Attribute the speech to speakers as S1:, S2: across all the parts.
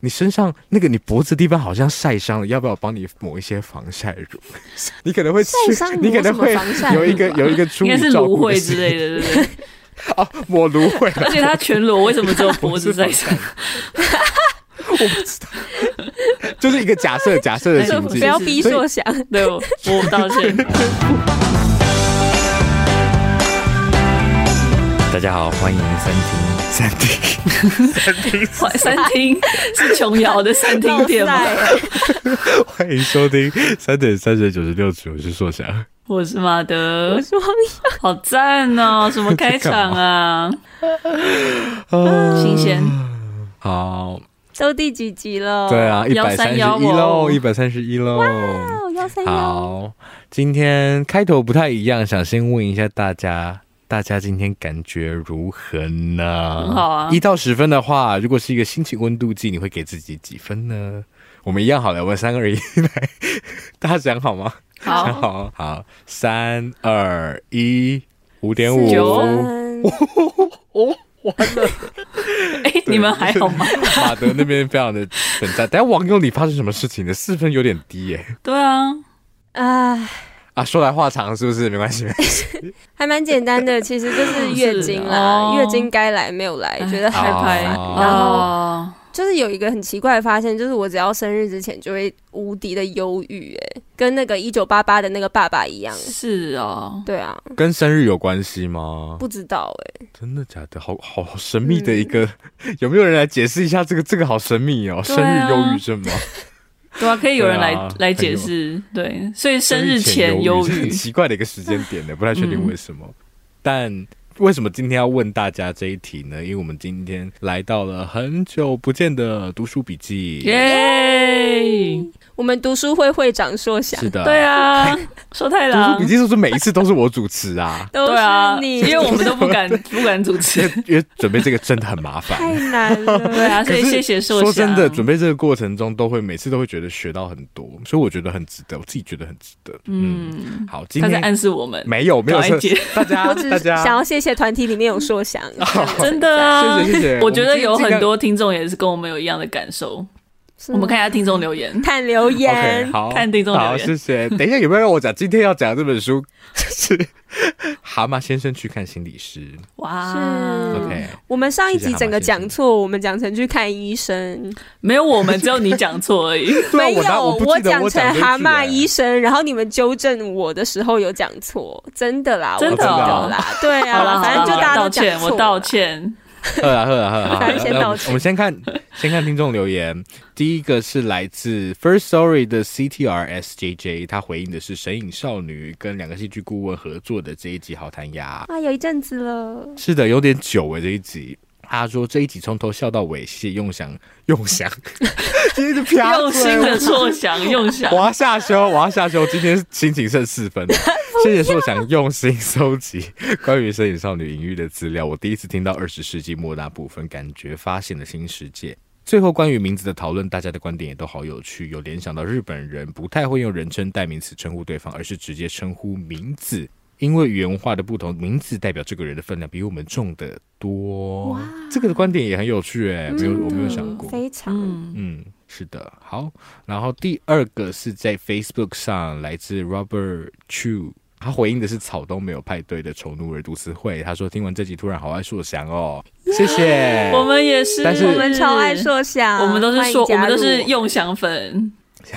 S1: 你身上那个你脖子地方好像晒伤了，要不要帮你抹一些防晒乳？你可能会去，你可能会有一个有一个 出应该是芦荟之类的，对不对？哦，抹芦荟，
S2: 而且他全裸，为什么只有脖子晒伤？
S1: 我不知道，就是一个假设，假设的情境，
S2: 不要逼说想，对我，我道歉。
S1: 大家好，欢迎三听。三厅，三厅，
S2: 三厅是琼瑶的三厅店吗？
S1: 欢迎收听三点三十九十六次，我是硕翔，
S2: 我是马德，
S3: 我是王阳，
S2: 好赞哦！什么开场 啊？新鲜，
S1: 好，
S3: 都第几集了？
S1: 对啊，一百三十一喽，一百三十一喽，
S3: 哇，幺三幺。
S1: 好，今天开头不太一样，想先问一下大家。大家今天感觉如何呢？
S2: 很好啊，
S1: 一到十分的话，如果是一个心情温度计，你会给自己几分呢？我们一样好了，我们三二一来，大家讲好吗？
S2: 好，
S1: 想 好，好，三二一，五点五，哦，完了，
S2: 哎、欸，你们还好吗？
S1: 马德那边非常的等待，等下网友你发生什么事情呢？四分有点低耶。
S2: 对啊，
S3: 唉。
S1: 啊，说来话长，是不是？没关系，没关系，
S3: 还蛮简单的，其实就是月经啦，月经该来没有来，觉得害怕。然后就是有一个很奇怪的发现，就是我只要生日之前就会无敌的忧郁，哎，跟那个一九八八的那个爸爸一样。
S2: 是哦，
S3: 对啊，
S1: 跟生日有关系吗？
S3: 不知道，哎，
S1: 真的假的？好好神秘的一个，有没有人来解释一下这个？这个好神秘哦，生日忧郁症吗？
S2: 对啊，可以有人来、啊、来解释。对，所以生日前忧郁，
S1: 很奇怪的一个时间点呢，不太确定为什么。嗯、但为什么今天要问大家这一题呢？因为我们今天来到了很久不见的读书笔记。
S2: 耶！
S3: 我们读书会会长硕翔，
S1: 是的，
S2: 对啊，说太郎，
S1: 读书笔记是不是每一次都是我主持啊？
S3: 都是你，
S2: 因为我们都不敢 不敢主持，
S1: 因为准备这个真的很麻烦，
S3: 太难了。
S2: 对啊，所以谢谢硕翔。
S1: 说真的，准备这个过程中，都会每次都会觉得学到很多，所以我觉得很值得，我自己觉得很值得。嗯，好，今天
S2: 他在暗示我们，
S1: 没有没有，大家大家。
S3: 想要谢谢团体里面有硕翔，
S2: 真的啊，
S1: 谢谢谢谢。
S2: 我觉得有很多听众也是跟我们有一样的感受。我们看一下听众留言，
S3: 看留言
S1: ，okay, 好，
S2: 看听众留言。
S1: 好，谢谢。等一下有没有让我讲？今天要讲的这本书就是《蛤蟆先生去看心理师》。
S2: 哇
S1: ，，OK。
S3: 我们上一集整个讲错，我们讲成去看医生，
S2: 没有我们，只有你讲错而已。
S3: 没有，我讲成蛤蟆医生，然后你们纠正我的时候有讲错，真的啦，
S2: 真的
S3: 啦，对啊，反正就大家都讲错，
S2: 我道歉。
S1: 喝啊喝啊喝啊！我们先看 先看听众留言，第一个是来自 First Story 的 CTRSJJ，他回应的是《神隐少女》跟两个戏剧顾问合作的这一集好弹牙
S3: 啊，有一阵子了，
S1: 是的，有点久诶、欸，这一集。他说这一集从头笑到尾，谢谢用想用想，今天是
S2: 用心的错想用想，
S1: 我要下修，我要下修，今天心情剩四分。谢谢说想用心搜集关于《摄影少女》隐喻的资料，我第一次听到二十世纪末那部分，感觉发现了新世界。最后关于名字的讨论，大家的观点也都好有趣，有联想到日本人不太会用人称代名词称呼对方，而是直接称呼名字。因为语言文化的不同，名字代表这个人的分量比我们重得多。哇，这个的观点也很有趣哎，没有我没有想过，
S3: 非常。
S1: 嗯，是的。好，然后第二个是在 Facebook 上来自 Robert Chu，他回应的是草东没有派对的丑奴儿读词会，他说听完这集突然好爱硕翔哦，谢谢，
S2: 我们也是，
S1: 但是
S3: 我们超爱硕翔，
S2: 我们都是说我们都是用翔粉。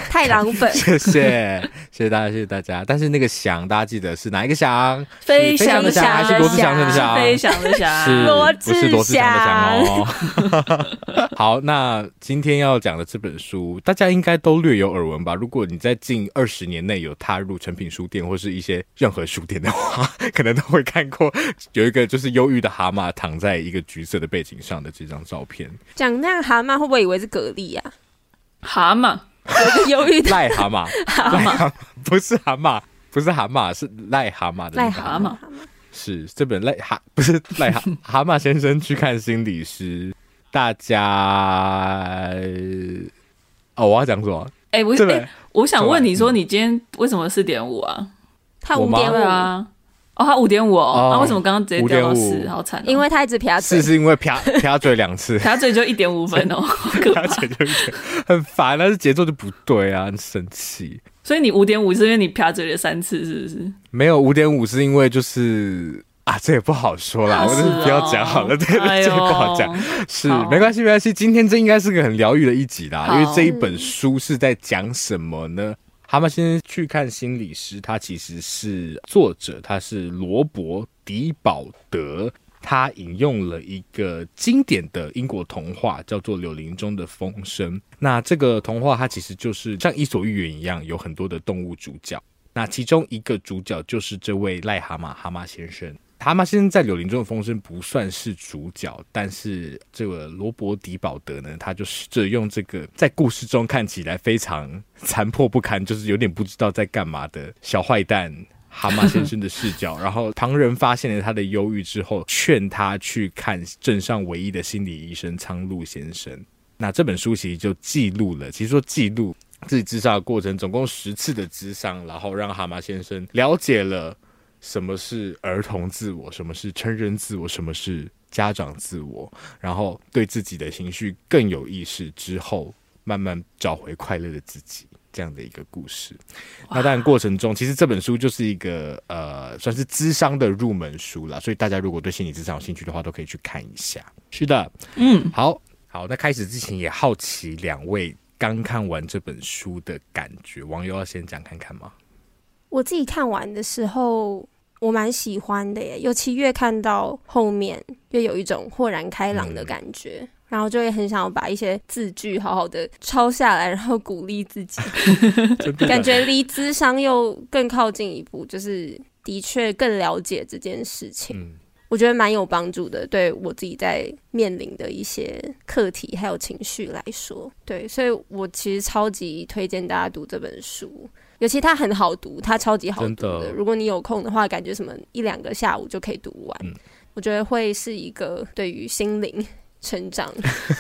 S3: 太郎粉，
S1: 谢谢谢谢大家，谢谢大家。但是那个翔，大家记得是哪一个翔？
S2: 飞翔的翔
S1: 还是罗志祥的翔？
S2: 飞翔的翔，
S1: 是
S3: 罗志祥，
S1: 不是罗志祥的翔哦。好，那今天要讲的这本书，大家应该都略有耳闻吧？如果你在近二十年内有踏入成品书店或是一些任何书店的话，可能都会看过有一个就是忧郁的蛤蟆躺在一个橘色的背景上的这张照片。
S3: 讲那样蛤蟆，会不会以为是蛤蜊啊？
S2: 蛤蟆。
S3: 有忧郁的
S1: 癞蛤蟆，
S2: 蛤蟆
S1: 不是蛤蟆，不是蛤蟆，是癞蛤蟆的
S2: 癞蛤蟆。
S1: 是这本癞蛤，不是癞蛤蛤蟆先生去看心理师。大家哦，我要讲什么？
S2: 哎、欸，我哎、欸，我想问你说，你今天为什么四点五啊？
S3: 他五点五啊。
S2: 哦，他五点五哦，那、哦啊、为什么刚刚直接掉到四？好惨、哦！
S3: 因为他一直撇嘴，
S1: 是是因为撇撇嘴两次，
S2: 撇嘴就一点五分哦，
S1: 撇嘴就一点，很烦，但是节奏就不对啊，很生气。
S2: 所以你五点五是因为你撇嘴了三次，是不是？
S1: 没有五点五是因为就是啊，这也不好说啦，啊、我就是不要讲好了，对、哎，这也不好讲，是没关系没关系，今天这应该是个很疗愈的一集啦，因为这一本书是在讲什么呢？蛤蟆先生去看心理师，他其实是作者，他是罗伯·迪保德，他引用了一个经典的英国童话，叫做《柳林中的风声》。那这个童话它其实就是像《伊索寓言》一样，有很多的动物主角。那其中一个主角就是这位癞蛤蟆蛤蟆先生。蛤蟆先生在《柳林中的风声》不算是主角，但是这个罗伯·迪保德呢，他就试着用这个在故事中看起来非常残破不堪，就是有点不知道在干嘛的小坏蛋蛤蟆先生的视角，然后旁人发现了他的忧郁之后，劝他去看镇上唯一的心理医生苍鹭先生。那这本书其实就记录了，其实说记录自己自杀的过程，总共十次的智商，然后让蛤蟆先生了解了。什么是儿童自我？什么是成人自我？什么是家长自我？然后对自己的情绪更有意识之后，慢慢找回快乐的自己，这样的一个故事。那当然过程中，其实这本书就是一个呃，算是智商的入门书了。所以大家如果对心理智商有兴趣的话，都可以去看一下。是的，
S2: 嗯，
S1: 好好。那开始之前也好奇两位刚看完这本书的感觉，网友要先讲看看吗？
S3: 我自己看完的时候。我蛮喜欢的耶，尤其越看到后面，越有一种豁然开朗的感觉，嗯、然后就会很想要把一些字句好好的抄下来，然后鼓励自己，感觉离智商又更靠近一步，就是的确更了解这件事情，嗯、我觉得蛮有帮助的，对我自己在面临的一些课题还有情绪来说，对，所以我其实超级推荐大家读这本书。尤其它很好读，它超级好读的。如果你有空的话，感觉什么一两个下午就可以读完。嗯、我觉得会是一个对于心灵成长、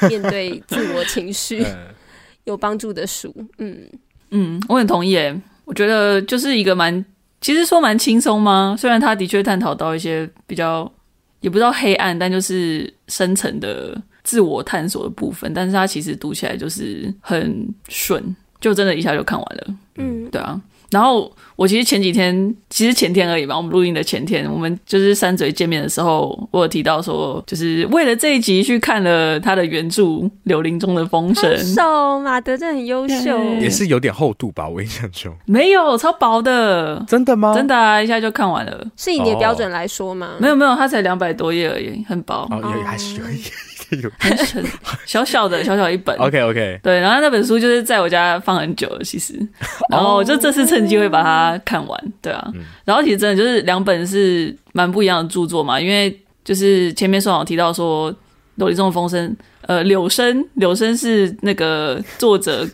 S3: 面对自我情绪 有帮助的书。嗯
S2: 嗯，我很同意耶。我觉得就是一个蛮，其实说蛮轻松吗？虽然他的确探讨到一些比较也不知道黑暗，但就是深层的自我探索的部分。但是它其实读起来就是很顺。就真的一下就看完了，嗯，对啊。然后我其实前几天，其实前天而已吧。我们录音的前天，我们就是三嘴见面的时候，我有提到说，就是为了这一集去看了他的原著《柳林中的风声》。
S3: 手马德真的很优秀，
S1: 也是有点厚度吧？我印象中
S2: 没有超薄的，
S1: 真的吗？
S2: 真的啊，一下就看完了。
S3: 是以你的标准来说吗？
S2: 哦、没有没有，它才两百多页而已，很薄。
S1: 哦，也还是有一点。
S2: 很小小的小小一本
S1: ，OK OK，
S2: 对，然后那本书就是在我家放很久了，其实，然后我就这次趁机会把它看完，对啊，然后其实真的就是两本是蛮不一样的著作嘛，因为就是前面宋老提到说《柳林中的风声》，呃，柳生柳生是那个作者。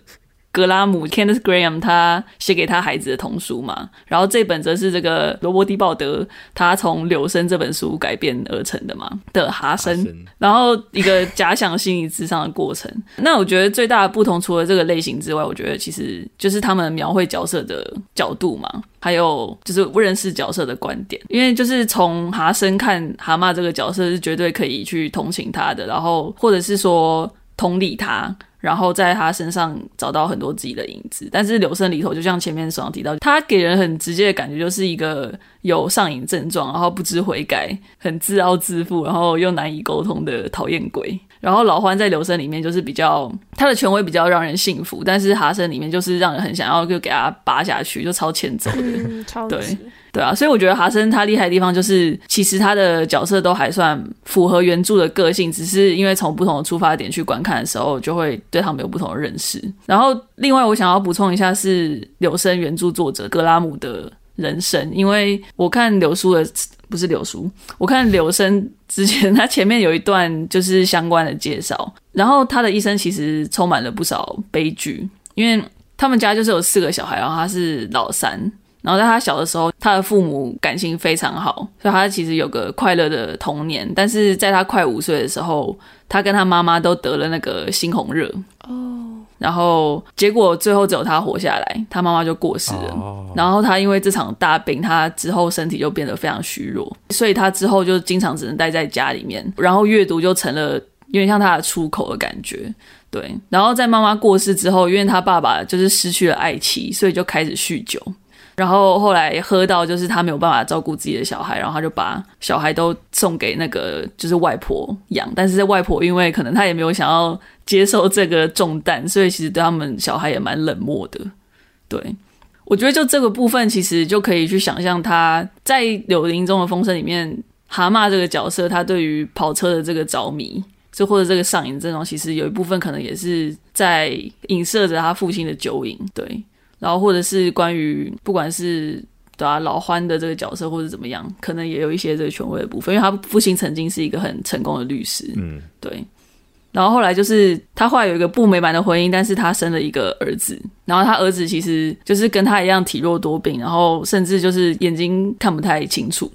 S2: 格拉姆 Kenneth Grahame 他写给他孩子的童书嘛，然后这本则是这个罗伯·蒂鲍德他从《柳生》这本书改编而成的嘛的蛤生，然后一个假想心理智商的过程。那我觉得最大的不同，除了这个类型之外，我觉得其实就是他们描绘角色的角度嘛，还有就是不认识角色的观点。因为就是从蛤生看蛤蟆这个角色是绝对可以去同情他的，然后或者是说同理他。然后在他身上找到很多自己的影子，但是柳生里头，就像前面所提到，他给人很直接的感觉，就是一个有上瘾症状，然后不知悔改，很自傲自负，然后又难以沟通的讨厌鬼。然后老欢在柳生里面就是比较他的权威比较让人信服，但是哈生里面就是让人很想要就给他拔下去，就超欠揍的。
S3: 嗯，超级。
S2: 对对啊，所以我觉得哈生他厉害的地方就是，其实他的角色都还算符合原著的个性，只是因为从不同的出发点去观看的时候，就会对他们有不同的认识。然后另外我想要补充一下是柳生原著作者格拉姆的人生，因为我看柳书的。不是柳叔，我看柳生之前，他前面有一段就是相关的介绍。然后他的一生其实充满了不少悲剧，因为他们家就是有四个小孩，然后他是老三。然后在他小的时候，他的父母感情非常好，所以他其实有个快乐的童年。但是在他快五岁的时候，他跟他妈妈都得了那个猩红热。哦。然后结果最后只有他活下来，他妈妈就过世了。Oh. 然后他因为这场大病，他之后身体就变得非常虚弱，所以他之后就经常只能待在家里面，然后阅读就成了有点像他的出口的感觉。对，然后在妈妈过世之后，因为他爸爸就是失去了爱妻，所以就开始酗酒。然后后来喝到就是他没有办法照顾自己的小孩，然后他就把小孩都送给那个就是外婆养。但是外婆因为可能他也没有想要接受这个重担，所以其实对他们小孩也蛮冷漠的。对，我觉得就这个部分其实就可以去想象他在《柳林中的风声》里面蛤蟆这个角色，他对于跑车的这个着迷，就或者这个上瘾症状，其实有一部分可能也是在影射着他父亲的酒瘾。对。然后，或者是关于不管是对啊老欢的这个角色，或者怎么样，可能也有一些这个权威的部分，因为他父亲曾经是一个很成功的律师，嗯，对。然后后来就是他后来有一个不美满的婚姻，但是他生了一个儿子，然后他儿子其实就是跟他一样体弱多病，然后甚至就是眼睛看不太清楚。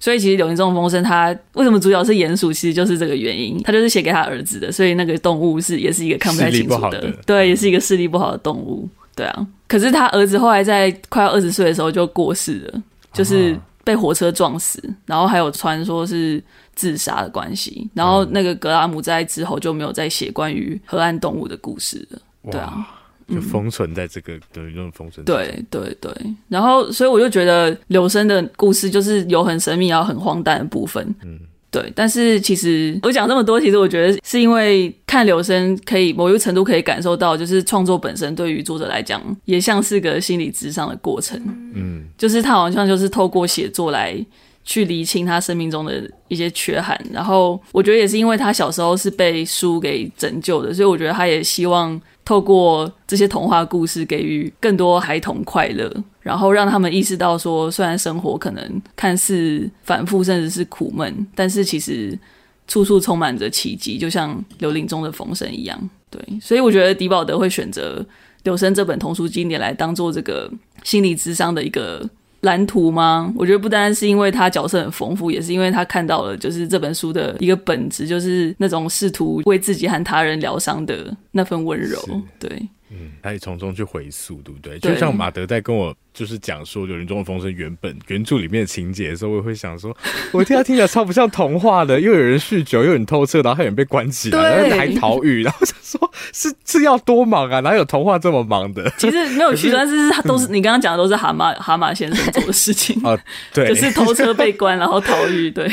S2: 所以其实《柳林中的风声》他为什么主角是鼹鼠，其实就是这个原因，他就是写给他儿子的，所以那个动物是也是一个看不太清楚的，的对，也是一个视力不好的动物。对啊，可是他儿子后来在快要二十岁的时候就过世了，就是被火车撞死，然后还有传说是自杀的关系。然后那个格拉姆在之后就没有再写关于河岸动物的故事了。对啊，
S1: 就封存在这个等于用封存。
S2: 对对对，然后所以我就觉得柳生的故事就是有很神秘然后很荒诞的部分。嗯。对，但是其实我讲这么多，其实我觉得是因为看柳生可以某一个程度可以感受到，就是创作本身对于作者来讲也像是个心理智商的过程。嗯，就是他好像就是透过写作来去厘清他生命中的一些缺憾，然后我觉得也是因为他小时候是被书给拯救的，所以我觉得他也希望。透过这些童话故事，给予更多孩童快乐，然后让他们意识到说，虽然生活可能看似反复，甚至是苦闷，但是其实处处充满着奇迹，就像柳林中的风声一样。对，所以我觉得狄宝德会选择柳生这本童书经典来当做这个心理智商的一个。蓝图吗？我觉得不单单是因为他角色很丰富，也是因为他看到了，就是这本书的一个本质，就是那种试图为自己和他人疗伤的那份温柔。对。
S1: 嗯，他也从中去回溯，对不对？对，就像马德在跟我就是讲说《柳林中的风声》原本原著里面的情节的时候，我也会想说，我听他听起来超不像童话的，又有人酗酒，又有人偷车，然后还有人被关起来，然后还逃狱，然后想说，是是要多忙啊？哪有童话这么忙的？
S2: 其实没有趣，但是他都是你刚刚讲的都是蛤蟆蛤蟆先生做的事情啊，对，就是偷车被关，然后逃狱。对，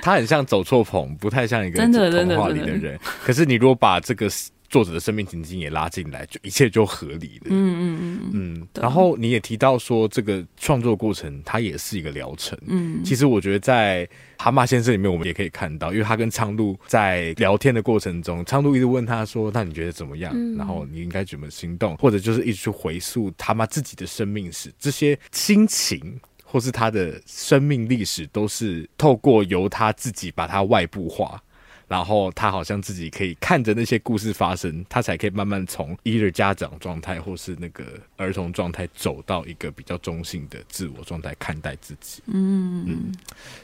S1: 他很像走错棚，不太像一个童话里的人。可是你如果把这个。作者的生命情境也拉进来，就一切就合理了。嗯嗯嗯嗯。然后你也提到说，这个创作过程它也是一个疗程。嗯，其实我觉得在《蛤蟆先生》里面，我们也可以看到，因为他跟苍鹭在聊天的过程中，苍鹭一直问他说：“那你觉得怎么样？嗯、然后你应该怎么行动？或者就是一直去回溯他妈自己的生命史，这些心情或是他的生命历史，都是透过由他自己把它外部化。”然后他好像自己可以看着那些故事发生，他才可以慢慢从一的家长状态或是那个儿童状态走到一个比较中性的自我状态看待自己。嗯嗯，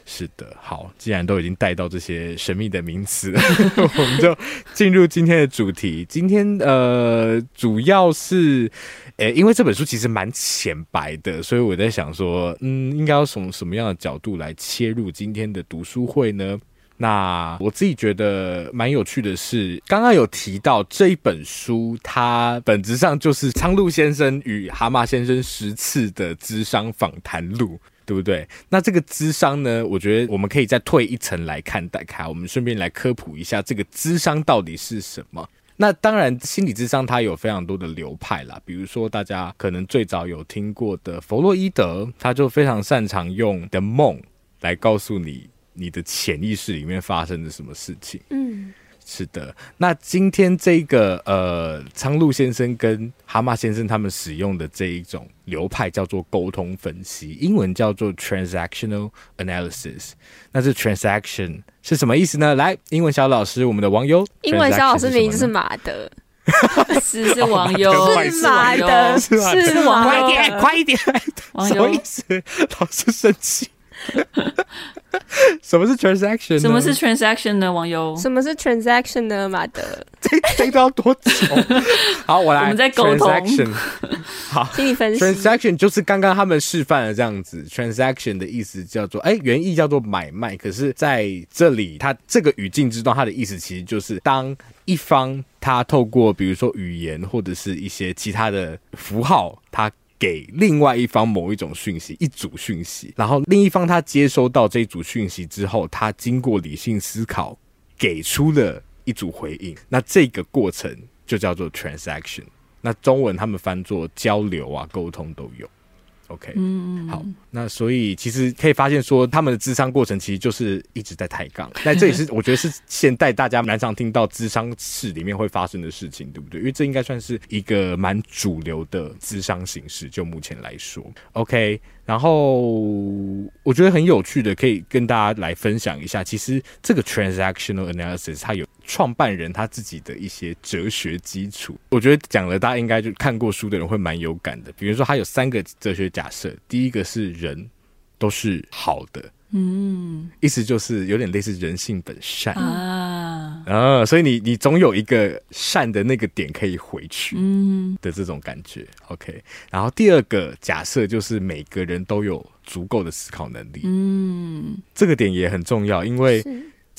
S1: 是的。好，既然都已经带到这些神秘的名词，我们就进入今天的主题。今天呃，主要是诶，因为这本书其实蛮浅白的，所以我在想说，嗯，应该要从什么样的角度来切入今天的读书会呢？那我自己觉得蛮有趣的是，刚刚有提到这一本书，它本质上就是苍鹭先生与蛤蟆先生十次的智商访谈录。对不对？那这个智商呢，我觉得我们可以再退一层来看待看，我们顺便来科普一下这个智商到底是什么。那当然，心理智商它有非常多的流派啦，比如说大家可能最早有听过的弗洛伊德，他就非常擅长用的梦来告诉你你的潜意识里面发生了什么事情。嗯。是的，那今天这个呃，苍鹭先生跟蛤蟆先生他们使用的这一种流派叫做沟通分析，英文叫做 transactional analysis。那这 transaction 是什么意思呢？来，英文小老师，我们的网友，
S3: 英文小老师名字是马德，
S2: 是是网友，
S3: 是马德，
S1: 是网友，快一点，快一点，什么意思？老师生气。什么是 transaction？
S2: 什么是 transaction 呢？网友？
S3: 什么是 transaction 呢？马德，
S1: 这这都要多久？好，我来。
S2: 我们在沟通。
S1: Transaction, 好，
S3: 请你分析。
S1: transaction 就是刚刚他们示范的这样子。transaction 的意思叫做，哎、欸，原意叫做买卖。可是在这里，它这个语境之中，它的意思其实就是当一方他透过比如说语言或者是一些其他的符号，他。给另外一方某一种讯息，一组讯息，然后另一方他接收到这一组讯息之后，他经过理性思考，给出了一组回应，那这个过程就叫做 transaction。那中文他们翻作交流啊，沟通都有。OK，嗯，好，那所以其实可以发现说，他们的智商过程其实就是一直在抬杠。那这也是我觉得是现代大家蛮常听到智商室里面会发生的事情，对不对？因为这应该算是一个蛮主流的智商形式，就目前来说。OK。然后我觉得很有趣的，可以跟大家来分享一下。其实这个 transactional analysis 它有创办人他自己的一些哲学基础。我觉得讲了，大家应该就看过书的人会蛮有感的。比如说，他有三个哲学假设，第一个是人都是好的。嗯，意思就是有点类似人性本善。啊，啊，所以你你总有一个善的那个点可以回去，嗯。的这种感觉。OK，然后第二个假设就是每个人都有足够的思考能力，嗯，这个点也很重要，因为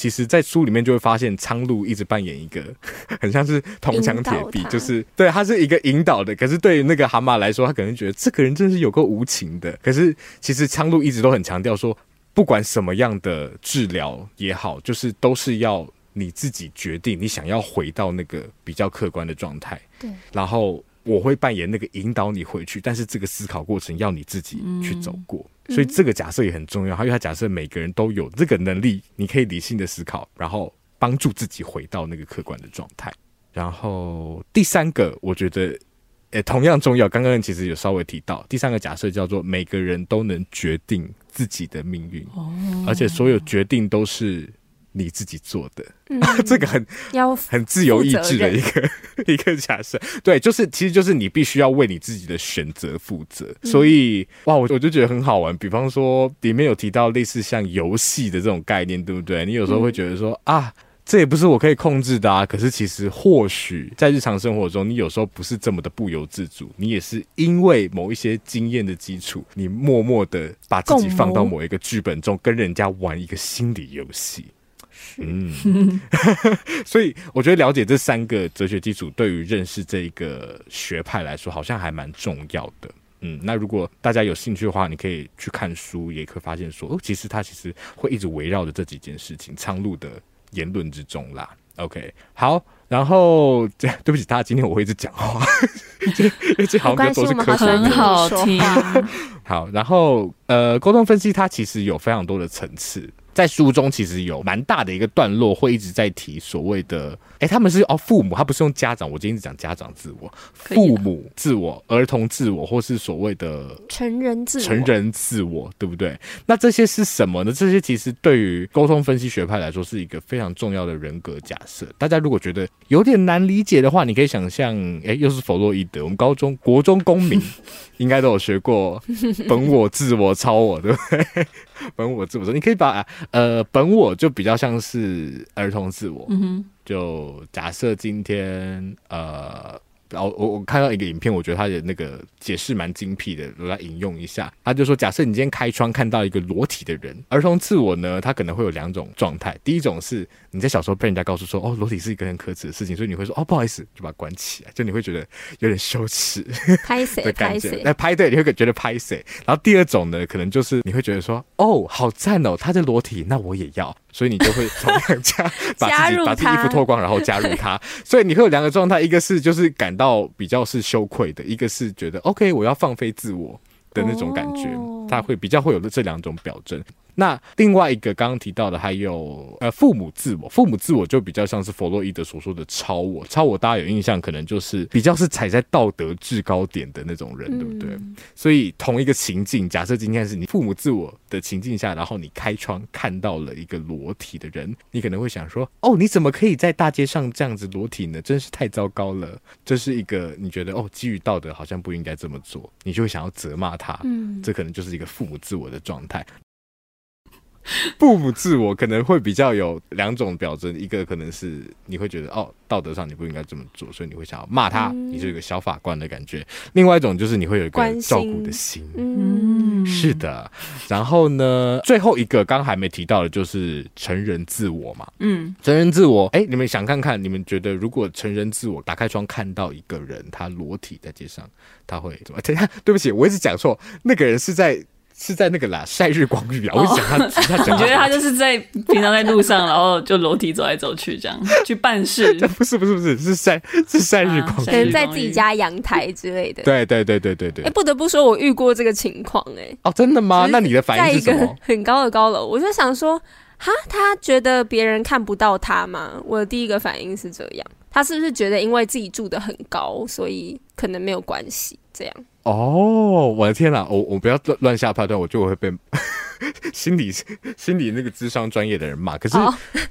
S1: 其实，在书里面就会发现苍鹭一直扮演一个 很像是铜墙铁壁，就是对，他是一个引导的，可是对于那个蛤蟆来说，他可能觉得这个人真是有够无情的。可是其实苍鹭一直都很强调说。不管什么样的治疗也好，就是都是要你自己决定，你想要回到那个比较客观的状态。对。然后我会扮演那个引导你回去，但是这个思考过程要你自己去走过。嗯、所以这个假设也很重要。因为他假设每个人都有这个能力，你可以理性的思考，然后帮助自己回到那个客观的状态。然后第三个，我觉得。诶，同样重要。刚刚其实有稍微提到，第三个假设叫做每个人都能决定自己的命运，哦，而且所有决定都是你自己做的。嗯、这个很要很自由意志的一个 一个假设。对，就是其实就是你必须要为你自己的选择负责。所以哇，我我就觉得很好玩。比方说里面有提到类似像游戏的这种概念，对不对？你有时候会觉得说、嗯、啊。这也不是我可以控制的啊！可是其实或许在日常生活中，你有时候不是这么的不由自主，你也是因为某一些经验的基础，你默默的把自己放到某一个剧本中，跟人家玩一个心理游戏。嗯，所以我觉得了解这三个哲学基础，对于认识这一个学派来说，好像还蛮重要的。嗯，那如果大家有兴趣的话，你可以去看书，也可以发现说，哦，其实它其实会一直围绕着这几件事情，苍鹭的。言论之中啦，OK，好，然后对不起大家，今天我会一直讲话，这这好像都是科学的，
S2: 很好听。
S1: 好，然后呃，沟通分析它其实有非常多的层次。在书中其实有蛮大的一个段落，会一直在提所谓的，哎、欸，他们是哦父母，他不是用家长，我今天是讲家长自我、父母自我、儿童自我，或是所谓的
S3: 成人自我、
S1: 成人自我，对不对？那这些是什么呢？这些其实对于沟通分析学派来说是一个非常重要的人格假设。大家如果觉得有点难理解的话，你可以想象，哎、欸，又是弗洛伊德，我们高中国中公民 应该都有学过本我、自我、超我，对不对？本我自我说，你可以把呃本我就比较像是儿童自我，嗯哼，就假设今天呃然后我我看到一个影片，我觉得他的那个解释蛮精辟的，我来引用一下。他就说，假设你今天开窗看到一个裸体的人，儿童自我呢，他可能会有两种状态。第一种是你在小时候被人家告诉说，哦，裸体是一个很可耻的事情，所以你会说，哦，不好意思，就把它关起来，就你会觉得有点羞耻，
S3: 拍谁的感觉。
S1: 那拍对，你会觉得拍谁。然后第二种呢，可能就是你会觉得说，哦，好赞哦，他在裸体，那我也要。所以你就会 同样加 把自己把自己衣服脱光，然后加入他。所以你会有两个状态，一个是就是感到比较是羞愧的，一个是觉得 OK，我要放飞自我的那种感觉。他会比较会有的这两种表征。那另外一个刚刚提到的还有呃父母自我，父母自我就比较像是弗洛伊德所说的超我，超我大家有印象，可能就是比较是踩在道德制高点的那种人，对不对？嗯、所以同一个情境，假设今天是你父母自我的情境下，然后你开窗看到了一个裸体的人，你可能会想说：哦，你怎么可以在大街上这样子裸体呢？真是太糟糕了！这是一个你觉得哦，基于道德好像不应该这么做，你就会想要责骂他。嗯，这可能就是一个父母自我的状态。父母自我可能会比较有两种表征，一个可能是你会觉得哦，道德上你不应该这么做，所以你会想要骂他，嗯、你是一个小法官的感觉；另外一种就是你会有一个照顾的心，嗯，是的。然后呢，最后一个刚还没提到的就是成人自我嘛，嗯，成人自我，哎，你们想看看，你们觉得如果成人自我打开窗看到一个人他裸体在街上，他会怎么？等一下，对不起，我一直讲错，那个人是在。是在那个啦，晒日光浴啊！我想他，哦、他讲，我
S2: 觉得他就是在平常在路上，然后就楼梯走来走去，这样 去办事？
S1: 不是不是不是，是晒是晒日光浴，可
S3: 能在自己家阳台之类的。
S1: 对对对对对对。
S3: 哎，不得不说，我遇过这个情况哎、欸。
S1: 哦，真的吗？那你的反应是什么？
S3: 在一个很高的高楼，我就想说，哈，他觉得别人看不到他吗？我的第一个反应是这样，他是不是觉得因为自己住的很高，所以可能没有关系？这样。
S1: 哦，我的天哪！我我不要乱乱下判断，我就会被 心理心理那个智商专业的人骂。可是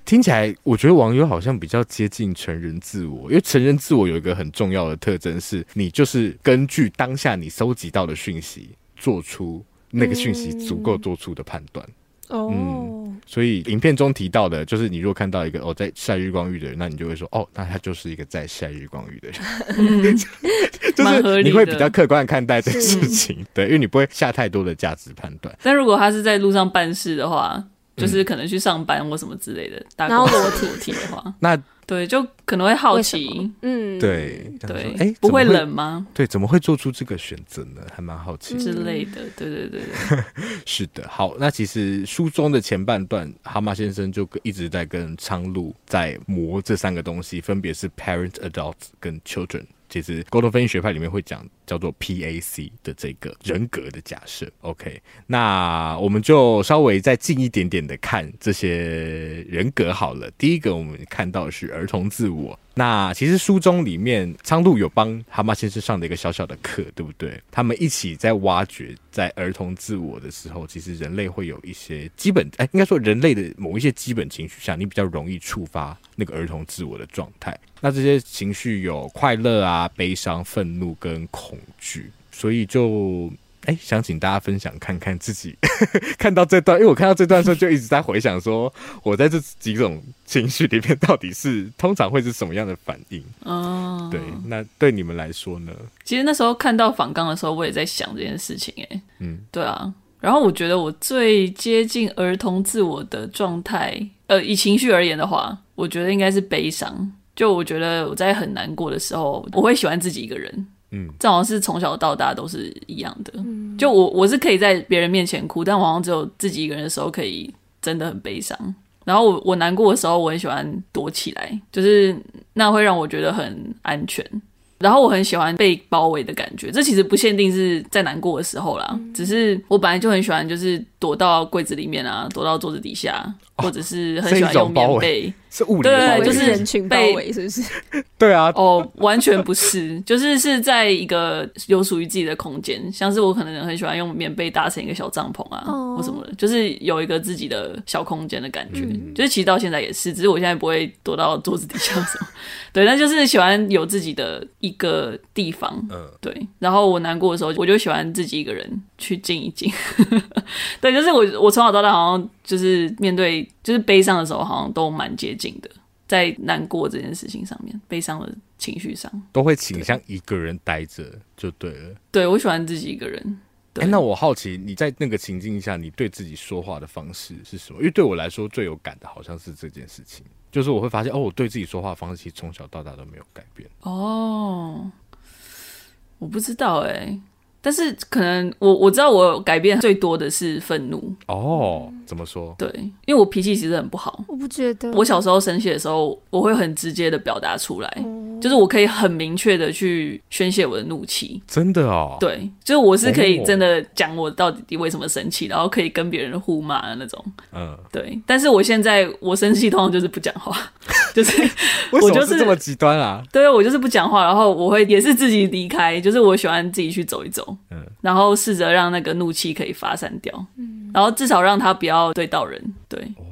S1: 听起来，我觉得网友好像比较接近成人自我，因为成人自我有一个很重要的特征，是你就是根据当下你搜集到的讯息，做出那个讯息足够做出的判断。哦。嗯所以影片中提到的，就是你如果看到一个哦在晒日光浴的人，那你就会说哦，那他就是一个在晒日光浴的人，嗯、就是你会比较客观的看待这个事情，对，因为你不会下太多的价值判断。
S2: 但如果他是在路上办事的话，就是可能去上班或什么之类的，然后 裸体的话，
S1: 那。
S2: 对，就可能会好奇，
S1: 嗯，对
S2: 对，哎，不会冷吗？
S1: 对，怎么会做出这个选择呢？还蛮好奇
S2: 之类的，对对对对，
S1: 是的。好，那其实书中的前半段，蛤蟆先生就一直在跟苍鹭在磨这三个东西，分别是 parent、adult 跟 children。其实沟通分析学派里面会讲叫做 PAC 的这个人格的假设。OK，那我们就稍微再近一点点的看这些人格好了。第一个我们看到是儿童自我。那其实书中里面苍鹭有帮蛤蟆先生上的一个小小的课，对不对？他们一起在挖掘在儿童自我的时候，其实人类会有一些基本，哎，应该说人类的某一些基本情绪下，你比较容易触发那个儿童自我的状态。那这些情绪有快乐啊、悲伤、愤怒跟恐惧，所以就。哎，想请大家分享看看自己 看到这段，因为我看到这段的时候就一直在回想，说我在这几种情绪里面到底是通常会是什么样的反应？哦，对，那对你们来说呢？
S2: 其实那时候看到访刚的时候，我也在想这件事情。哎，嗯，对啊。然后我觉得我最接近儿童自我的状态，呃，以情绪而言的话，我觉得应该是悲伤。就我觉得我在很难过的时候，我会喜欢自己一个人。嗯，这好像是从小到大都是一样的。嗯，就我我是可以在别人面前哭，但我好像只有自己一个人的时候可以真的很悲伤。然后我我难过的时候，我很喜欢躲起来，就是那会让我觉得很安全。然后我很喜欢被包围的感觉，这其实不限定是在难过的时候啦，嗯，只是我本来就很喜欢，就是躲到柜子里面啊，躲到桌子底下。或者是很喜欢用棉被，
S1: 是物理的，
S2: 对，就是
S3: 人群包围，是不是？
S1: 对啊，
S2: 哦，完全不是，就是是在一个有属于自己的空间，像是我可能很喜欢用棉被搭成一个小帐篷啊，哦、或什么的，就是有一个自己的小空间的感觉。嗯、就是其实到现在也是，只是我现在不会躲到桌子底下什么，对，但就是喜欢有自己的一个地方，嗯，对。然后我难过的时候，我就喜欢自己一个人去静一静，对，就是我我从小到大好像就是面对。就是悲伤的时候，好像都蛮接近的，在难过这件事情上面，悲伤的情绪上，
S1: 都会倾向一个人待着就对了。
S2: 对，我喜欢自己一个人。哎、
S1: 欸，那我好奇你在那个情境下，你对自己说话的方式是什么？因为对我来说最有感的好像是这件事情，就是我会发现哦，我对自己说话的方式其实从小到大都没有改变。
S2: 哦，我不知道哎、欸。但是可能我我知道我改变最多的是愤怒
S1: 哦，怎么说？
S2: 对，因为我脾气其实很不好。
S3: 我不觉得，
S2: 我小时候生气的时候，我会很直接的表达出来，嗯、就是我可以很明确的去宣泄我的怒气。
S1: 真的哦？
S2: 对，就是我是可以真的讲我到底为什么生气，然后可以跟别人互骂的那种。嗯，对。但是我现在我生气通常就是不讲话，就是 我就是
S1: 这么极端啊？
S2: 对，我就是不讲话，然后我会也是自己离开，就是我喜欢自己去走一走。嗯，然后试着让那个怒气可以发散掉，嗯，然后至少让他不要对到人，对，哦，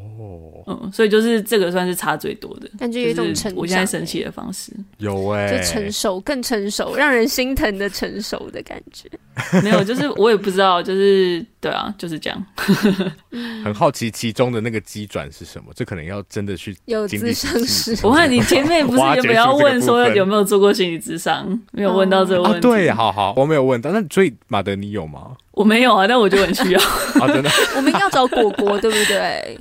S2: 嗯，所以就是这个算是差最多的，
S3: 感觉有一种成长。
S2: 我现在生气的方式
S1: 有哎、欸，
S3: 就成熟，更成熟，让人心疼的成熟的感觉。
S2: 没有，就是我也不知道，就是对啊，就是这样。
S1: 很好奇其中的那个机转是什么，这可能要真的去
S3: 有智商师。
S2: 我看你前面不是有没有问说有没有做过心理智商，没有问到这个
S1: 问题。对，好好，我没有问到。那所以马德你有吗？
S2: 我没有啊，但我就很需要。
S1: 啊，真的。
S3: 我们要找果果，对不对？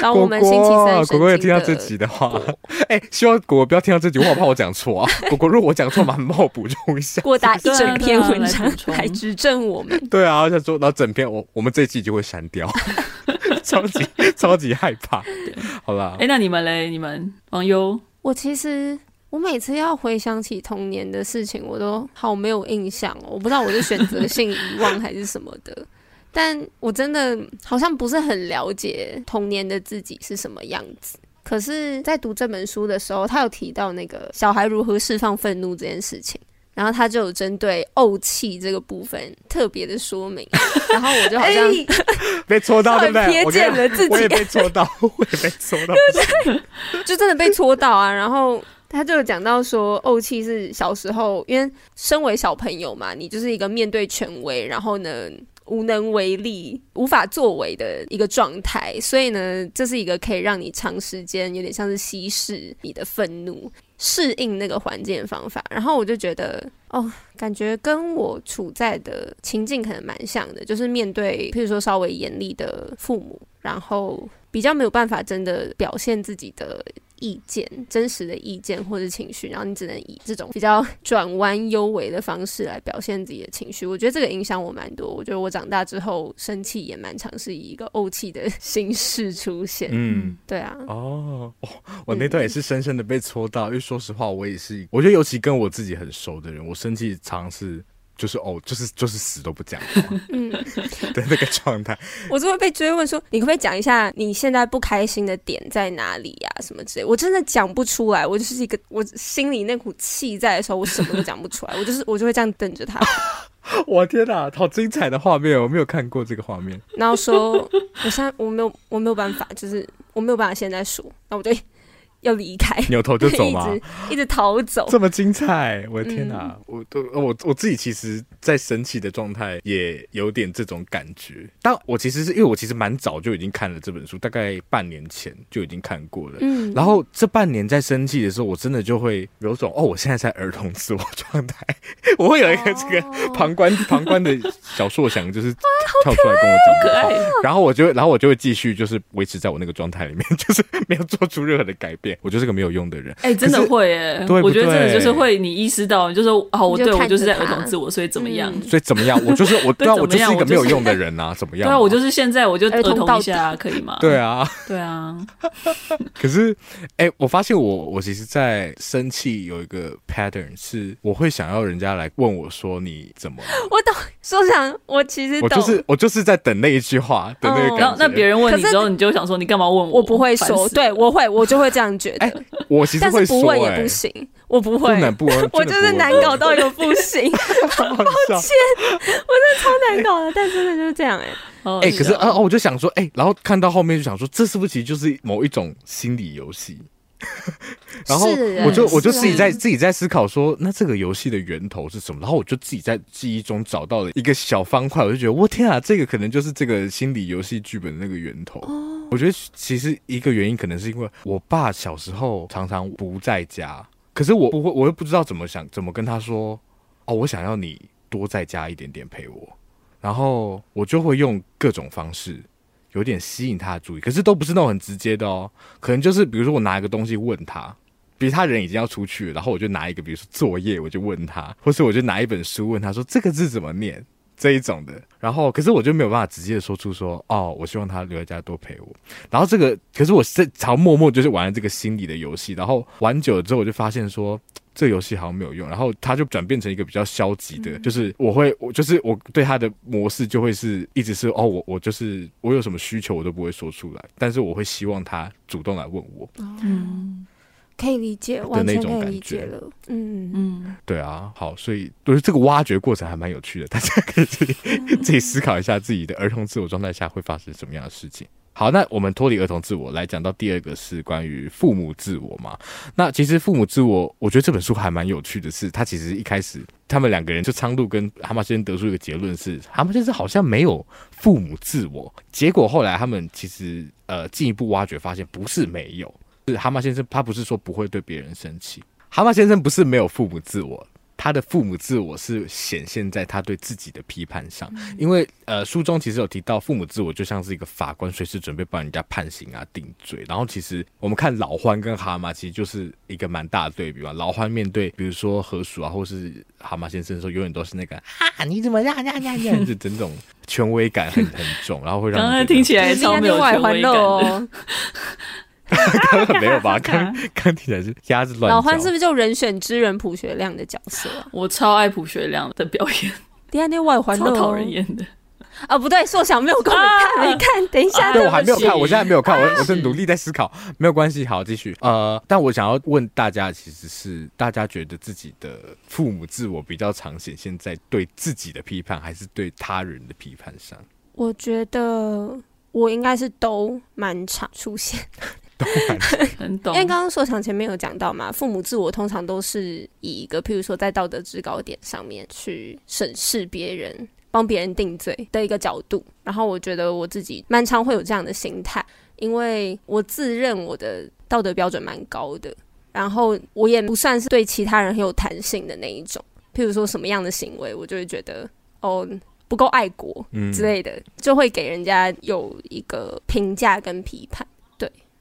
S3: 然后我们星期三，
S1: 果果也听到这集的话，哎、欸，希望果果不要听到这集，我好怕我讲错啊。果果，如果我讲错，麻烦帮我补充一下。
S3: 果打一整篇文章来指正我们。
S1: 对啊，我想说，然后整篇我我们这一季就会删掉，超级超级害怕。好啦，
S2: 哎、欸，那你们嘞？你们网友？
S3: 我其实我每次要回想起童年的事情，我都好没有印象哦。我不知道我是选择性遗忘还是什么的。但我真的好像不是很了解童年的自己是什么样子。可是，在读这本书的时候，他有提到那个小孩如何释放愤怒这件事情，然后他就有针对怄气这个部分特别的说明。然后我就好像、欸、
S1: 被戳到，对不对？
S3: 瞥见了自己，
S1: 我也被戳到，我也被戳到，
S3: 就真的被戳到啊！然后他就有讲到说，怄气是小时候，因为身为小朋友嘛，你就是一个面对权威，然后呢，无能为力、无法作为的一个状态，所以呢，这是一个可以让你长时间有点像是稀释你的愤怒、适应那个环境的方法。然后我就觉得，哦，感觉跟我处在的情境可能蛮像的，就是面对，譬如说稍微严厉的父母，然后比较没有办法真的表现自己的。意见，真实的意见或者情绪，然后你只能以这种比较转弯幽微的方式来表现自己的情绪。我觉得这个影响我蛮多。我觉得我长大之后生气也蛮常是以一个怄气的形式出现。嗯，对啊。
S1: 哦，我那段也是深深的被戳到，嗯、因为说实话，我也是，我觉得尤其跟我自己很熟的人，我生气常是。就是哦，就是就是死都不讲话，嗯，的那个状态。
S3: 我就会被追问说，你可不可以讲一下你现在不开心的点在哪里呀？什么之类，我真的讲不出来。我就是一个，我心里那股气在的时候，我什么都讲不出来。我就是我就会这样瞪着他。
S1: 我天哪，好精彩的画面，我没有看过这个画面。
S3: 然后说，我现在我没有我没有办法，就是我没有办法现在说，那我就。要离开，
S1: 扭头就走吗？
S3: 一直一直逃走，
S1: 这么精彩！我的天哪，嗯、我都我我自己其实，在生气的状态也有点这种感觉。但我其实是因为我其实蛮早就已经看了这本书，大概半年前就已经看过了。嗯，然后这半年在生气的时候，我真的就会有种哦，我现在在儿童自我状态，我会有一个这个旁观、哦、旁观的小硕想，就是 跳出来跟我讲可爱。然后我就然后我就会继续就是维持在我那个状态里面，就是没有做出任何的改变。我就是个没有用的人，
S2: 哎、欸，真的会哎，我觉得真的就是会，你意识到，就是哦，我对我就是在儿童自我，所以怎么样？
S1: 所以怎么样？我就是我，对啊，我就是一个没有用的人啊，怎么样？对
S2: 啊，我就是现在我就儿童一下，可以吗？
S1: 对啊，
S2: 对啊。
S1: 可是，哎、欸，我发现我我其实，在生气有一个 pattern 是，我会想要人家来问我说你怎么？
S3: 我懂，说想我其实
S1: 我就是我就是在等那一句话的那个感觉。
S2: 然后那别人问你之后，你就想说你干嘛问我？
S3: 我不会说，对我会，我就会这样。觉得，
S1: 欸、我其实会说、欸，
S3: 不问也不行，我不会，
S1: 不能不问，
S3: 我就是难搞到一个不行，抱歉，我真的超难搞的，但真的就是这样哎、欸，
S1: 哎、欸，可是啊，我就想说，哎、欸，然后看到后面就想说，这是不是其实就是某一种心理游戏？然后我就我就自己在自己在思考说，那这个游戏的源头是什么？然后我就自己在记忆中找到了一个小方块，我就觉得，我天啊，这个可能就是这个心理游戏剧本的那个源头。我觉得其实一个原因可能是因为我爸小时候常常不在家。可是我不会，我又不知道怎么想，怎么跟他说哦，我想要你多在家一点点陪我，然后我就会用各种方式，有点吸引他的注意，可是都不是那种很直接的哦，可能就是比如说我拿一个东西问他，比如他人已经要出去，然后我就拿一个，比如说作业，我就问他，或是我就拿一本书问他说这个字怎么念。这一种的，然后可是我就没有办法直接的说出说哦，我希望他留在家多陪我。然后这个，可是我是常默默就是玩了这个心理的游戏，然后玩久了之后，我就发现说这个游戏好像没有用，然后他就转变成一个比较消极的，就是我会我就是我对他的模式就会是一直是哦，我我就是我有什么需求我都不会说出来，但是我会希望他主动来问我。嗯。
S3: 可以理解，完全可以理解了。嗯嗯，
S1: 对啊，好，所以我觉得这个挖掘过程还蛮有趣的，大家可以自己、嗯、自己思考一下自己的儿童自我状态下会发生什么样的事情。好，那我们脱离儿童自我来讲到第二个是关于父母自我嘛。那其实父母自我，我觉得这本书还蛮有趣的是，他其实一开始他们两个人就苍鹭跟蛤蟆先生得出一个结论是，蛤蟆先生好像没有父母自我。结果后来他们其实呃进一步挖掘发现不是没有。是蛤蟆先生，他不是说不会对别人生气。蛤蟆先生不是没有父母自我，他的父母自我是显现在他对自己的批判上。因为呃，书中其实有提到，父母自我就像是一个法官，随时准备帮人家判刑啊、定罪。然后其实我们看老欢跟蛤蟆，其实就是一个蛮大的对比嘛。老欢面对比如说河鼠啊，或是蛤蟆先生的时候，永远都是那个啊，你怎么样样样样，就整种权威感很很重，然后会让
S2: 刚刚听起来超没有权威感的。
S1: 刚刚没有吧？刚刚听起来是鸭子乱。
S3: 老欢是不是就人选之人朴学亮的角色？
S2: 我超爱朴学亮的表演。
S3: 第二天外环
S2: 超讨人厌的
S3: 啊！不对，硕想没有看，没看。等一下，
S1: 对我还没有看，我现在没有看，我我在努力在思考。没有关系，好，继续。呃，但我想要问大家，其实是大家觉得自己的父母自我比较常显现在对自己的批判，还是对他人的批判上？
S3: 我觉得我应该是都蛮常出现。
S2: 很懂，
S3: 因为刚刚说场前面有讲到嘛，父母自我通常都是以一个，譬如说在道德制高点上面去审视别人，帮别人定罪的一个角度。然后我觉得我自己蛮常会有这样的心态，因为我自认我的道德标准蛮高的，然后我也不算是对其他人很有弹性的那一种。譬如说什么样的行为，我就会觉得哦不够爱国之类的，就会给人家有一个评价跟批判。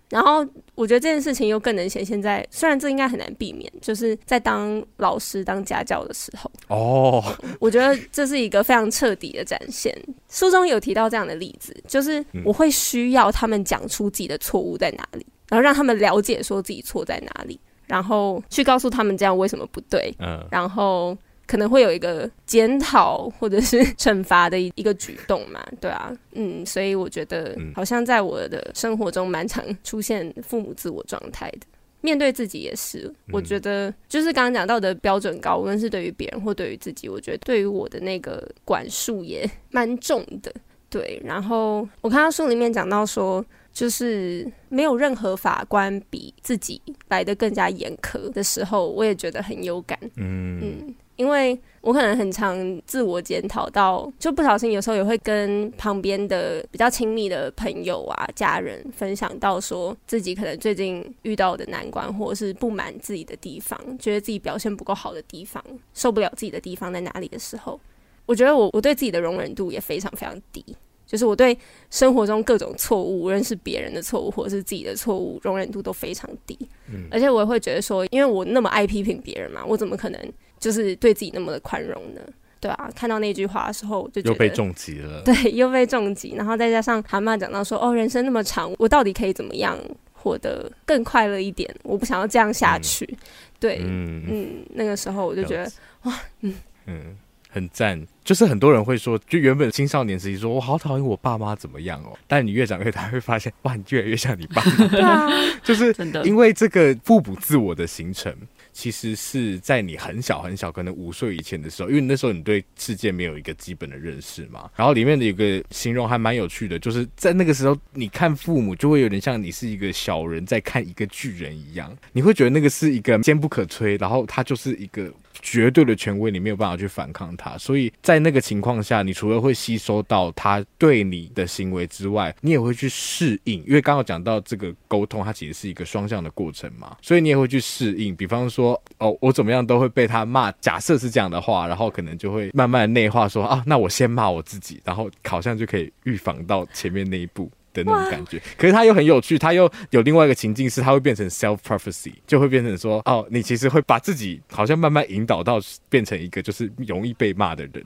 S3: 然后我觉得这件事情又更能显现在，虽然这应该很难避免，就是在当老师、当家教的时候。哦，我觉得这是一个非常彻底的展现。书中有提到这样的例子，就是我会需要他们讲出自己的错误在哪里，然后让他们了解说自己错在哪里，然后去告诉他们这样为什么不对。嗯，然后。可能会有一个检讨或者是惩罚的一一个举动嘛，对啊，嗯，所以我觉得好像在我的生活中蛮常出现父母自我状态的，面对自己也是，我觉得就是刚刚讲到的标准高，无论是对于别人或对于自己，我觉得对于我的那个管束也蛮重的，对。然后我看到书里面讲到说，就是没有任何法官比自己来的更加严苛的时候，我也觉得很有感，嗯嗯。因为我可能很常自我检讨到，就不小心有时候也会跟旁边的比较亲密的朋友啊、家人分享到，说自己可能最近遇到的难关，或者是不满自己的地方，觉得自己表现不够好的地方，受不了自己的地方在哪里的时候，我觉得我我对自己的容忍度也非常非常低，就是我对生活中各种错误，无论是别人的错误或者是自己的错误，容忍度都非常低。嗯，而且我也会觉得说，因为我那么爱批评别人嘛，我怎么可能？就是对自己那么的宽容呢？对啊，看到那句话的时候，就觉得
S1: 又被重击了。
S3: 对，又被重击，然后再加上蛤蟆讲到说：“哦，人生那么长，我到底可以怎么样活得更快乐一点？我不想要这样下去。嗯”对，嗯嗯，那个时候我就觉得哇，嗯
S1: 嗯，很赞。就是很多人会说，就原本青少年时期说我好讨厌我爸妈怎么样哦，但你越长越大会发现，哇，你越来越像你爸妈。对啊，就是因为这个父母自我的形成。其实是在你很小很小，可能五岁以前的时候，因为那时候你对世界没有一个基本的认识嘛。然后里面的有个形容还蛮有趣的，就是在那个时候，你看父母就会有点像你是一个小人在看一个巨人一样，你会觉得那个是一个坚不可摧，然后他就是一个绝对的权威，你没有办法去反抗他。所以在那个情况下，你除了会吸收到他对你的行为之外，你也会去适应。因为刚刚讲到这个沟通，它其实是一个双向的过程嘛，所以你也会去适应。比方说，哦，我怎么样都会被他骂。假设是这样的话，然后可能就会慢慢内化说啊，那我先骂我自己，然后好像就可以预防到前面那一步。的那种感觉，可是他又很有趣，他又有另外一个情境是，他会变成 self prophecy，就会变成说，哦，你其实会把自己好像慢慢引导到变成一个就是容易被骂的人。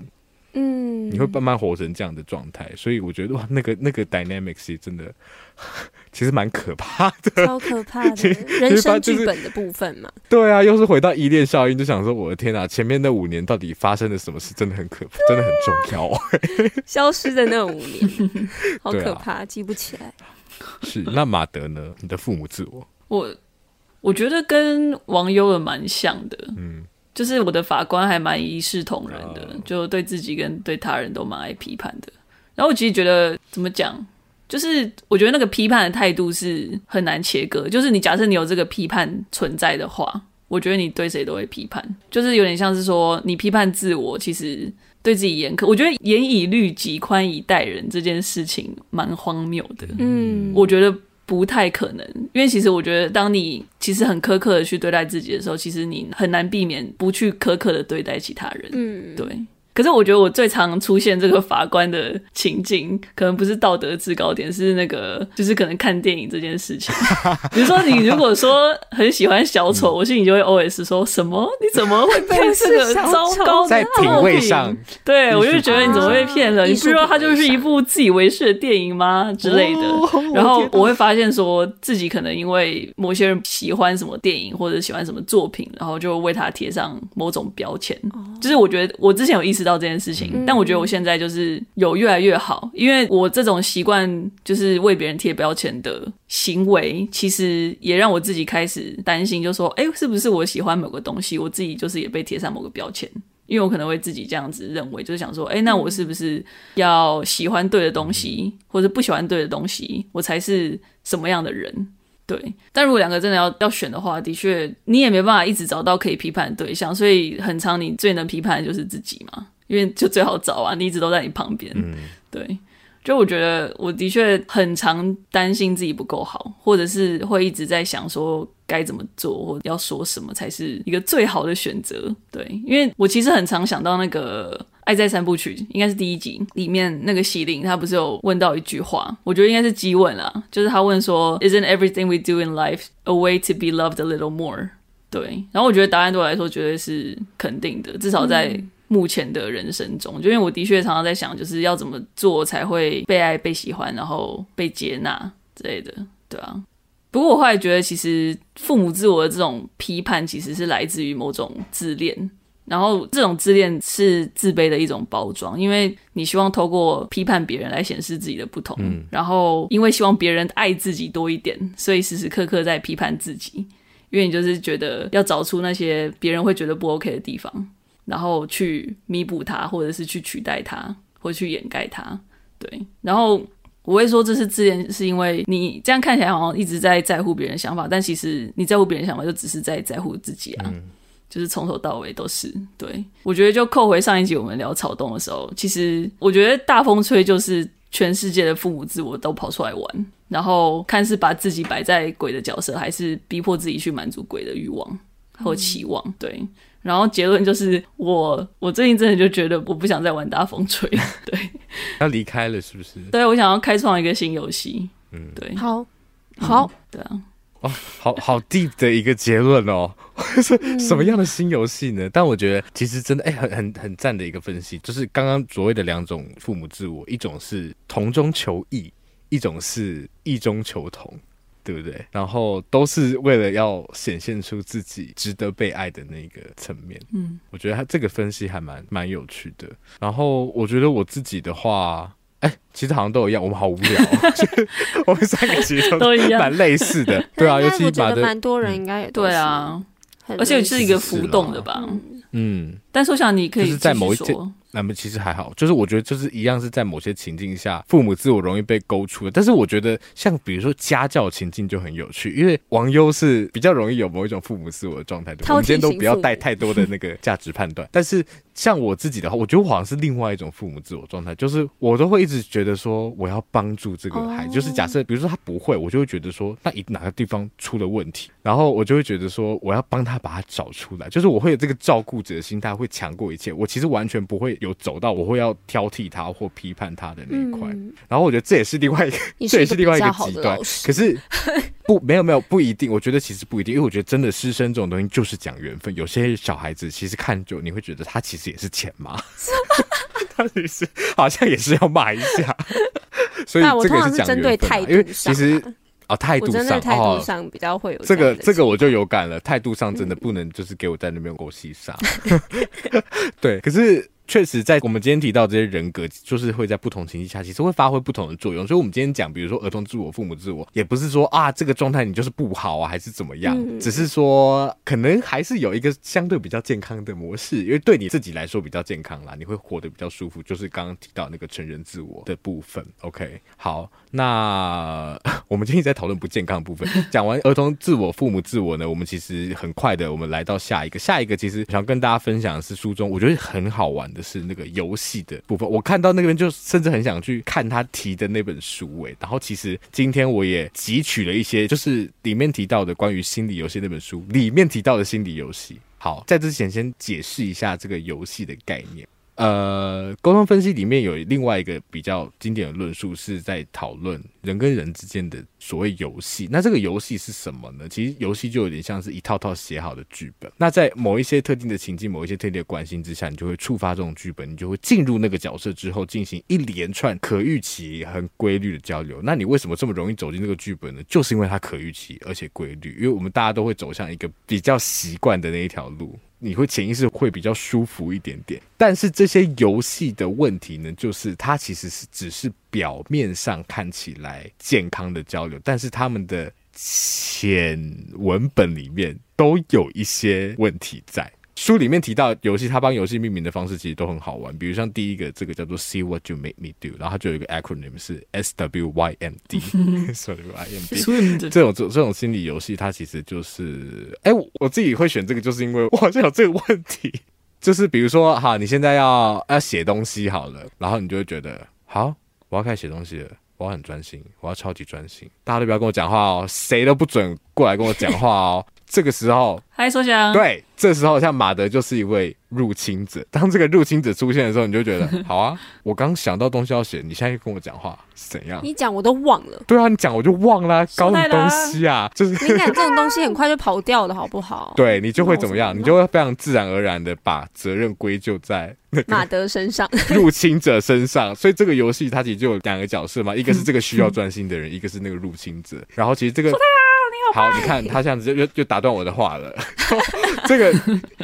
S1: 嗯，你会慢慢活成这样的状态，所以我觉得哇，那个那个 dynamics 真的 其实蛮可怕的，
S3: 超可怕的，人生剧本的部分嘛。
S1: 对啊，又是回到依恋效应，就想说我的天啊，前面那五年到底发生了什么事，真的很可怕，真的很重要。
S3: 消失的那五年，好可怕，啊、记不起来。
S1: 是，那马德呢？你的父母自我，
S2: 我我觉得跟王优的蛮像的，嗯。就是我的法官还蛮一视同仁的，就对自己跟对他人都蛮爱批判的。然后我其实觉得怎么讲，就是我觉得那个批判的态度是很难切割。就是你假设你有这个批判存在的话，我觉得你对谁都会批判。就是有点像是说你批判自我，其实对自己严苛。我觉得严以律己，宽以待人这件事情蛮荒谬的。嗯，我觉得。不太可能，因为其实我觉得，当你其实很苛刻的去对待自己的时候，其实你很难避免不去苛刻的对待其他人。嗯，对。可是我觉得我最常出现这个法官的情境，可能不是道德制高点，是那个就是可能看电影这件事情。比如说你如果说很喜欢小丑，我心里就会 OS 说什么？你怎么会 被这个糟糕的
S1: 在品味上？
S2: 对，我就觉得你怎么被骗了？你不知道它就是一部自以为是的电影吗？之类的。然后我会发现说自己可能因为某些人喜欢什么电影或者喜欢什么作品，然后就为他贴上某种标签。就是我觉得我之前有意识。知道这件事情，但我觉得我现在就是有越来越好，因为我这种习惯就是为别人贴标签的行为，其实也让我自己开始担心，就说，哎，是不是我喜欢某个东西，我自己就是也被贴上某个标签？因为我可能会自己这样子认为，就是想说，哎，那我是不是要喜欢对的东西，或者不喜欢对的东西，我才是什么样的人？对，但如果两个真的要要选的话，的确你也没办法一直找到可以批判的对象，所以很长你最能批判的就是自己嘛，因为就最好找啊，你一直都在你旁边。嗯，对，就我觉得我的确很常担心自己不够好，或者是会一直在想说该怎么做或要说什么才是一个最好的选择。对，因为我其实很常想到那个。爱在三部曲应该是第一集里面那个喜玲，他不是有问到一句话，我觉得应该是激问啊，就是他问说，Isn't everything we do in life a way to be loved a little more？对，然后我觉得答案对我来说绝对是肯定的，至少在目前的人生中，嗯、就因为我的确常常在想，就是要怎么做才会被爱、被喜欢，然后被接纳之类的，对啊。不过我后来觉得，其实父母自我的这种批判，其实是来自于某种自恋。然后这种自恋是自卑的一种包装，因为你希望透过批判别人来显示自己的不同，嗯，然后因为希望别人爱自己多一点，所以时时刻刻在批判自己，因为你就是觉得要找出那些别人会觉得不 OK 的地方，然后去弥补它，或者是去取代它，或者去掩盖它，对。然后我会说这是自恋，是因为你这样看起来好像一直在在乎别人的想法，但其实你在乎别人的想法，就只是在在乎自己啊。嗯就是从头到尾都是对，我觉得就扣回上一集我们聊草东的时候，其实我觉得大风吹就是全世界的父母自我都跑出来玩，然后看是把自己摆在鬼的角色，还是逼迫自己去满足鬼的欲望或期望。嗯、对，然后结论就是我我最近真的就觉得我不想再玩大风吹。了，对，
S1: 要离开了是不是？
S2: 对，我想要开创一个新游戏。嗯，对，
S3: 好，好，
S2: 嗯、对啊。
S1: 哦，好好 deep 的一个结论哦，是什么样的新游戏呢？嗯、但我觉得其实真的哎、欸，很很很赞的一个分析，就是刚刚所谓的两种父母自我，一种是同中求异，一种是异中求同，对不对？然后都是为了要显现出自己值得被爱的那个层面。嗯，我觉得他这个分析还蛮蛮有趣的。然后我觉得我自己的话。哎、欸，其实好像都一样，我们好无聊，我们三个其实都一样，蛮类似的，对啊，尤其我觉
S3: 得蛮多人应该也对
S2: 啊，而且是一个浮动的吧，嗯，但是我想你可以
S1: 就是在某一那么其实还好，就是我觉得就是一样是在某些情境下，父母自我容易被勾出的。但是我觉得像比如说家教情境就很有趣，因为王优是比较容易有某一种父母自我的状态，我们今天都不要带太多的那个价值判断。但是像我自己的话，我觉得我好像是另外一种父母自我状态，就是我都会一直觉得说我要帮助这个孩子，就是假设比如说他不会，我就会觉得说那一哪个地方出了问题，然后我就会觉得说我要帮他把他找出来，就是我会有这个照顾者的心态，会强过一切。我其实完全不会有走到我会要挑剔他或批判他的那一块。嗯、然后我觉得这也是另外一个，这也是另外一个极端。可是不，没有没有不一定，我觉得其实不一定，因为我觉得真的师生这种东西就是讲缘分。有些小孩子其实看久，你会觉得他其实也是钱嘛，他其实好像也是要骂一下。所以这个是讲缘分，因为其实。啊，态度上，
S3: 态度上比较会有
S1: 这个，这个我就有感了。态度上真的不能就是给我在那边狗戏上，对，可是。确实，在我们今天提到这些人格，就是会在不同情境下，其实会发挥不同的作用。所以，我们今天讲，比如说儿童自我、父母自我，也不是说啊，这个状态你就是不好啊，还是怎么样？嗯、只是说，可能还是有一个相对比较健康的模式，因为对你自己来说比较健康啦，你会活得比较舒服。就是刚刚提到那个成人自我的部分。OK，好，那 我们今天在讨论不健康的部分，讲完儿童自我、父母自我呢，我们其实很快的，我们来到下一个，下一个其实想跟大家分享的是书中我觉得很好玩的。是那个游戏的部分，我看到那边就甚至很想去看他提的那本书诶，然后其实今天我也汲取了一些，就是里面提到的关于心理游戏那本书里面提到的心理游戏。好，在之前先解释一下这个游戏的概念。呃，沟通分析里面有另外一个比较经典的论述，是在讨论人跟人之间的所谓游戏。那这个游戏是什么呢？其实游戏就有点像是一套套写好的剧本。那在某一些特定的情境、某一些特定的关系之下，你就会触发这种剧本，你就会进入那个角色之后，进行一连串可预期、很规律的交流。那你为什么这么容易走进这个剧本呢？就是因为它可预期而且规律，因为我们大家都会走向一个比较习惯的那一条路。你会潜意识会比较舒服一点点，但是这些游戏的问题呢，就是它其实是只是表面上看起来健康的交流，但是他们的潜文本里面都有一些问题在。书里面提到游戏，他帮游戏命名的方式其实都很好玩。比如像第一个，这个叫做 “See what you make me do”，然后它就有一个 acronym 是 S W Y M D，S W Y M D。这种这这种心理游戏，它其实就是，哎，我自己会选这个，就是因为我好像有这个问题，就是比如说，哈，你现在要要写东西好了，然后你就会觉得，好，我要开始写东西了，我要很专心，我要超级专心，大家都不要跟我讲话哦，谁都不准过来跟我讲话哦。这个时候，
S2: 嗨，说翔，
S1: 对，这时候像马德就是一位入侵者。当这个入侵者出现的时候，你就觉得 好啊，我刚想到东西要写，你现在跟我讲话是怎样？
S3: 你讲我都忘了。
S1: 对啊，你讲我就忘了，搞什么东西啊？就是
S3: 敏感这种东西很快就跑掉了，好不好？
S1: 对，你就会怎么样？你就会非常自然而然的把责任归咎在
S3: 马德身上，
S1: 入侵者身上。所以这个游戏它其实就有两个角色嘛，一个是这个需要专心的人，一个是那个入侵者。然后其实这个。好，你看他这样子就又又打断我的话了。这个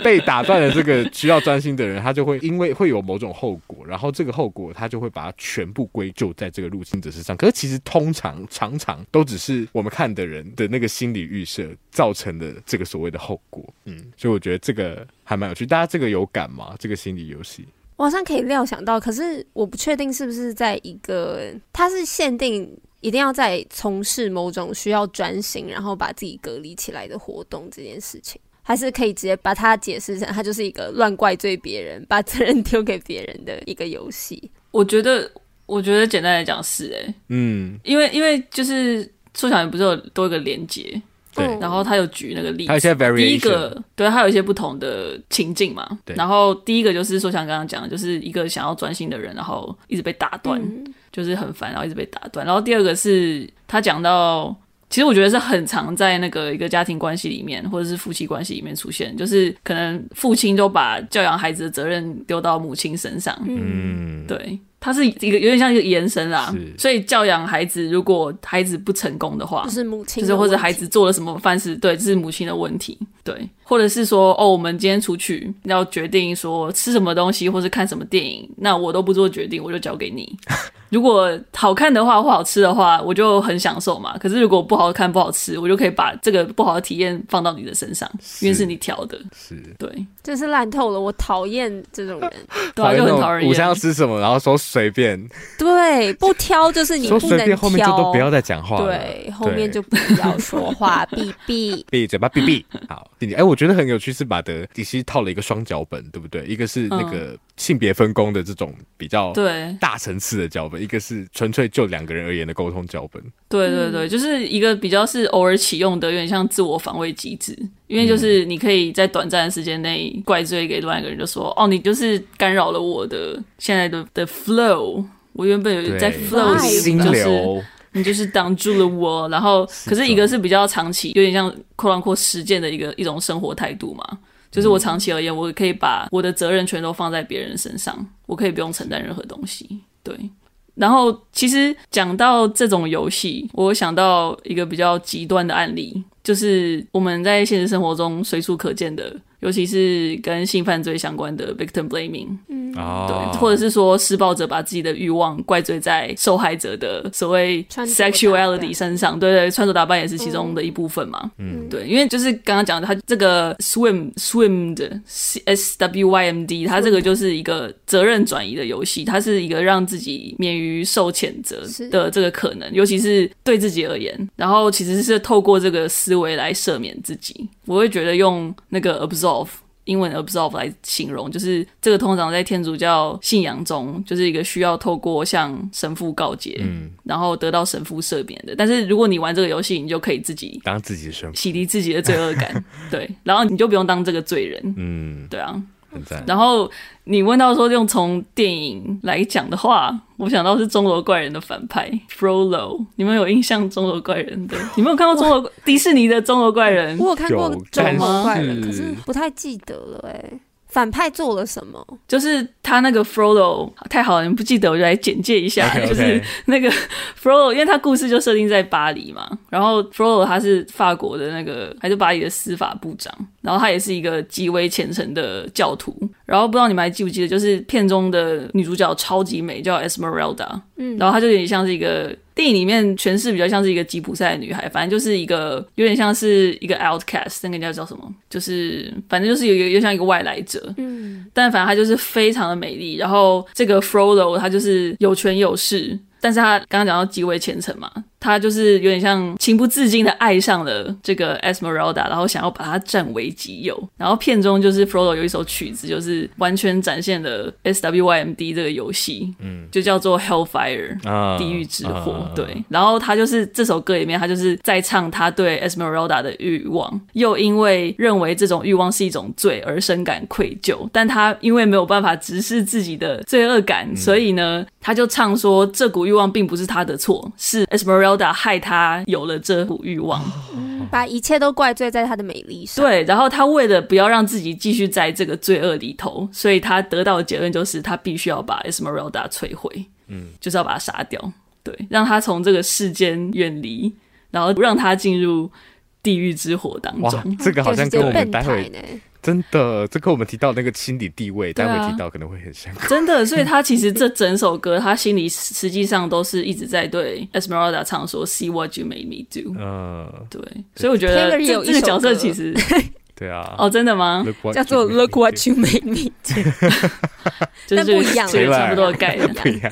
S1: 被打断的这个需要专心的人，他就会因为会有某种后果，然后这个后果他就会把它全部归咎在这个入侵者身上。可是其实通常常常都只是我们看的人的那个心理预设造成的这个所谓的后果。嗯，所以我觉得这个还蛮有趣。大家这个有感吗？这个心理游戏，
S3: 我好像可以料想到，可是我不确定是不是在一个它是限定。一定要在从事某种需要专心，然后把自己隔离起来的活动这件事情，还是可以直接把它解释成，它就是一个乱怪罪别人、把责任丢给别人的一个游戏。
S2: 我觉得，我觉得简单来讲是哎、欸，嗯，因为因为就是缩小也不是有多一个连结，对，然后他有举那个例子，第一个对，他有一些不同的情境嘛，对，然后第一个就是说像刚刚讲的，就是一个想要专心的人，然后一直被打断。嗯。就是很烦，然后一直被打断。然后第二个是他讲到，其实我觉得是很常在那个一个家庭关系里面，或者是夫妻关系里面出现，就是可能父亲都把教养孩子的责任丢到母亲身上。嗯，对，他是一个有点像一个延伸啦。所以教养孩子，如果孩子不成功的话，
S3: 就是母亲，
S2: 就是或者孩子做了什么犯事，对，这是母亲的问题。对。或者是说哦，我们今天出去要决定说吃什么东西，或是看什么电影，那我都不做决定，我就交给你。如果好看的话或好吃的话，我就很享受嘛。可是如果不好看不好吃，我就可以把这个不好的体验放到你的身上，因为是你挑的。
S1: 是，
S2: 对，
S3: 真是烂透了。我讨厌这种人，
S2: 对啊，就很讨人厌。
S1: 午餐要吃什么，然后说随便，
S3: 对，不挑就是你 不能挑，
S1: 后面就都不要再讲话了。
S3: 对，后面就不要说话，闭闭
S1: 闭嘴巴，闭闭。好，弟弟，哎，我觉得很有趣，是马德迪西套了一个双脚本，对不对？一个是那个性别分工的这种比较对。大层次的脚本。一个是纯粹就两个人而言的沟通脚本，
S2: 对对对，就是一个比较是偶尔启用的，有点像自我防卫机制，因为就是你可以在短暂的时间内怪罪给另外一个人，就说哦，你就是干扰了我的现在的的 flow，我原本有在 flow 里，就是你就是挡住了我，然后可是一个是比较长期，有点像扣篮阔实践的一个一种生活态度嘛。就是我长期而言，我可以把我的责任全都放在别人身上，我可以不用承担任何东西。对，然后其实讲到这种游戏，我想到一个比较极端的案例，就是我们在现实生活中随处可见的。尤其是跟性犯罪相关的 victim blaming，嗯，对，或者是说施暴者把自己的欲望怪罪在受害者的所谓 sexuality 身上，对对，穿着打扮也是其中的一部分嘛，嗯，对，因为就是刚刚讲的，他这个 swim swim 的 S W Y M D，他这个就是一个责任转移的游戏，它是一个让自己免于受谴责的这个可能，尤其是对自己而言，然后其实是透过这个思维来赦免自己，我会觉得用那个 Absolve, 英文 absolve 来形容，就是这个通常在天主教信仰中，就是一个需要透过向神父告解，嗯，然后得到神父赦免。的。但是如果你玩这个游戏，你就可以自己
S1: 当自己的神父，
S2: 洗涤自己的罪恶感，对，然后你就不用当这个罪人，嗯，对啊。然后你问到说用从电影来讲的话，我想到是钟楼怪人的反派 Frollo。你们有印象钟楼怪人的？你们有看过钟楼迪士尼的钟楼怪人？
S3: 我有看过钟楼怪人，可是不太记得了哎、欸。反派做了什么？
S2: 就是他那个 Frollo 太好了，你不记得我就来简介一下。Okay, okay. 就是那个 Frollo，因为他故事就设定在巴黎嘛。然后 Frollo 他是法国的那个，还是巴黎的司法部长。然后他也是一个极为虔诚的教徒。然后不知道你们还记不记得，就是片中的女主角超级美，叫 Esmeralda。嗯，然后她就有点像是一个。电影里面诠释比较像是一个吉普赛的女孩，反正就是一个有点像是一个 outcast，那个叫叫什么？就是反正就是有一个又像一个外来者。嗯，但反正她就是非常的美丽。然后这个 Frollo 他就是有权有势。但是他刚刚讲到极为虔诚嘛，他就是有点像情不自禁的爱上了这个 Esmeralda，然后想要把她占为己有。然后片中就是 Frollo 有一首曲子，就是完全展现了 SWYMD 这个游戏，嗯，就叫做 Hellfire，啊地狱之火。对，然后他就是这首歌里面，他就是在唱他对 Esmeralda 的欲望，又因为认为这种欲望是一种罪而深感愧疚，但他因为没有办法直视自己的罪恶感，所以呢，他就唱说这股欲望并不是他的错，是 Esmeralda 害他有了这股欲望，
S3: 嗯，把一切都怪罪在他的美丽上。
S2: 对，然后他为了不要让自己继续在这个罪恶里头，所以他得到的结论就是他必须要把 Esmeralda 摧毁，嗯，就是要把他杀掉，对，让他从这个世间远离，然后让他进入地狱之火当中。
S1: 这个好像跟我们待会。真的，这跟我们提到那个心理地位，待会提到可能会很像。
S2: 真的，所以他其实这整首歌，他心里实际上都是一直在对 Esmeralda 唱说 “See what you made me do”。嗯，对，所以我觉得这这个角色其实。
S1: 对啊，
S2: 哦，真的吗？
S3: 叫做 Look what you made me 但不一样，
S2: 差不多的概念，
S1: 不一样。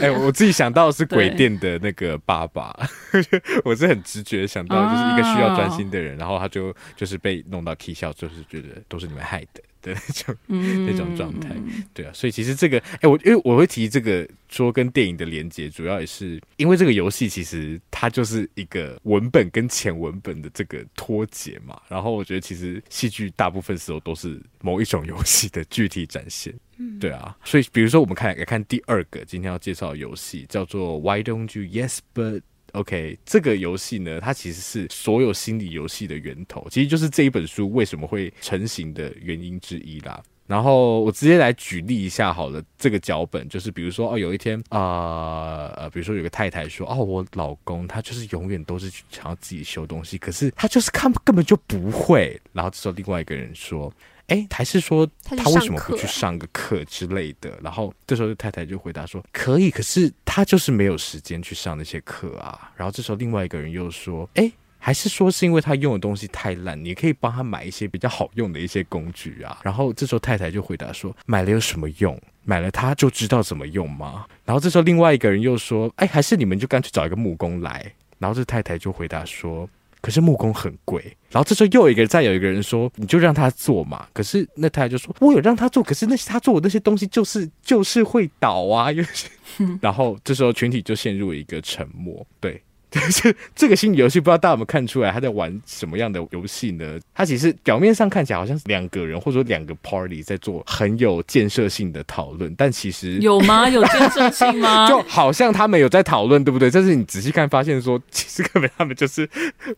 S1: 哎，我自己想到的是鬼店的那个爸爸，我是很直觉想到，就是一个需要专心的人，然后他就就是被弄到 K 笑，就是觉得都是你们害的。的那种、嗯、那种状态，对啊，所以其实这个，哎、欸，我因为我会提这个说跟电影的连接，主要也是因为这个游戏其实它就是一个文本跟前文本的这个脱节嘛。然后我觉得其实戏剧大部分时候都是某一种游戏的具体展现，嗯、对啊。所以比如说我们看来看第二个今天要介绍的游戏叫做 Why Don't You Yes But OK，这个游戏呢，它其实是所有心理游戏的源头，其实就是这一本书为什么会成型的原因之一啦。然后我直接来举例一下好了，这个脚本就是比如说哦，有一天啊呃，比如说有个太太说哦，我老公他就是永远都是想要自己修东西，可是他就是看根本就不会。然后这时候另外一个人说，哎，还是说他为什么不去上个课之类的？然后这时候太太就回答说可以，可是他就是没有时间去上那些课啊。然后这时候另外一个人又说，哎。还是说是因为他用的东西太烂，你可以帮他买一些比较好用的一些工具啊。然后这时候太太就回答说：“买了有什么用？买了他就知道怎么用吗？”然后这时候另外一个人又说：“哎，还是你们就干脆找一个木工来。”然后这太太就回答说：“可是木工很贵。”然后这时候又有一个再有一个人说：“你就让他做嘛。”可是那太太就说：“我有让他做，可是那些他做的那些东西就是就是会倒啊。”又，然后这时候群体就陷入一个沉默。对。这 这个心理游戏，不知道大家有没有看出来他在玩什么样的游戏呢？他其实表面上看起来好像是两个人或者说两个 party 在做很有建设性的讨论，但其实
S2: 有吗？有建设性吗？
S1: 就好像他们有在讨论，对不对？但是你仔细看，发现说其实根本他们就是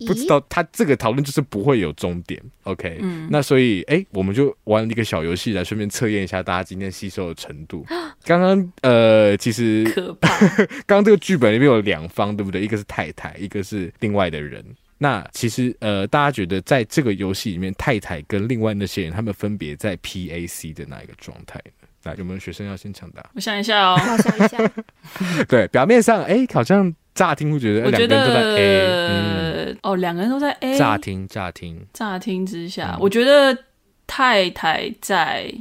S1: 不知道，他这个讨论就是不会有终点。OK，嗯，那所以哎，我们就玩了一个小游戏来顺便测验一下大家今天吸收的程度。刚刚呃，其实
S2: 可怕。
S1: 刚刚这个剧本里面有两方，对不对？一个是太太，一个是另外的人。那其实呃，大家觉得在这个游戏里面，太太跟另外那些人，他们分别在 PAC 的哪一个状态呢？那有没有学生要先抢答？
S2: 我想一下哦，
S3: 我想一下。
S1: 对，表面上哎，好像乍听会觉得两个人都在 A，
S2: 嗯，哦，两个人都在 A。
S1: 乍听，乍听，
S2: 乍听之下，我觉得太太在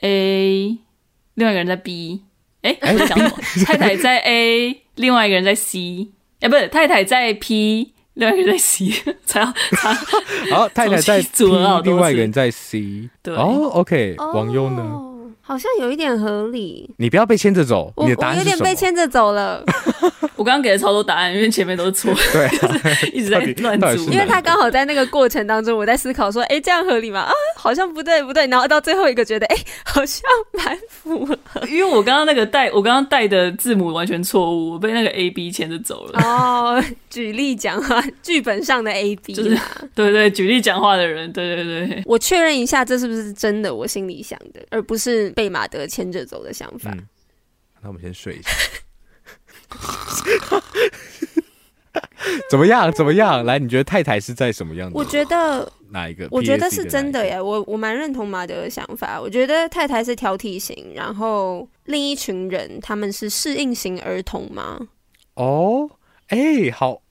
S2: A。另外一个人在 B，哎，我在讲什么？太太在 A，另外一个人在 C，哎，不是，太太在 P，另外一个人在 C，才要才
S1: 好，太太在 P，另外一个人在 C，
S2: 对，
S1: 哦，OK，王优呢？
S3: 好像有一点合理。
S1: 你不要被牵着走，
S3: 我，
S1: 你的答案是什么？
S3: 我有点被牵着走了。
S2: 我刚刚给了超多答案，因为前面都是错，
S1: 对，
S2: 一直在乱组。
S3: 因为他刚好在那个过程当中，我在思考说，哎，这样合理吗？啊，好像不对，不对。然后到最后一个觉得，哎，好像蛮符合。
S2: 因为我刚刚那个带，我刚刚带的字母完全错误，我被那个 A B 牵着走了。
S3: 哦，举例讲话，剧本上的 A B，
S2: 就是对对，举例讲话的人，对对对。
S3: 我确认一下，这是不是真的？我心里想的，而不是。被马德牵着走的想法。
S1: 嗯，那我们先睡一下。怎么样？怎么样？来，你觉得太太是在什么样的？
S3: 我觉得
S1: 哪一个？
S3: 我觉得是真的耶。我我蛮认同马德的想法。我觉得太太是挑剔型，然后另一群人他们是适应型儿童吗？
S1: 哦，哎、欸，好。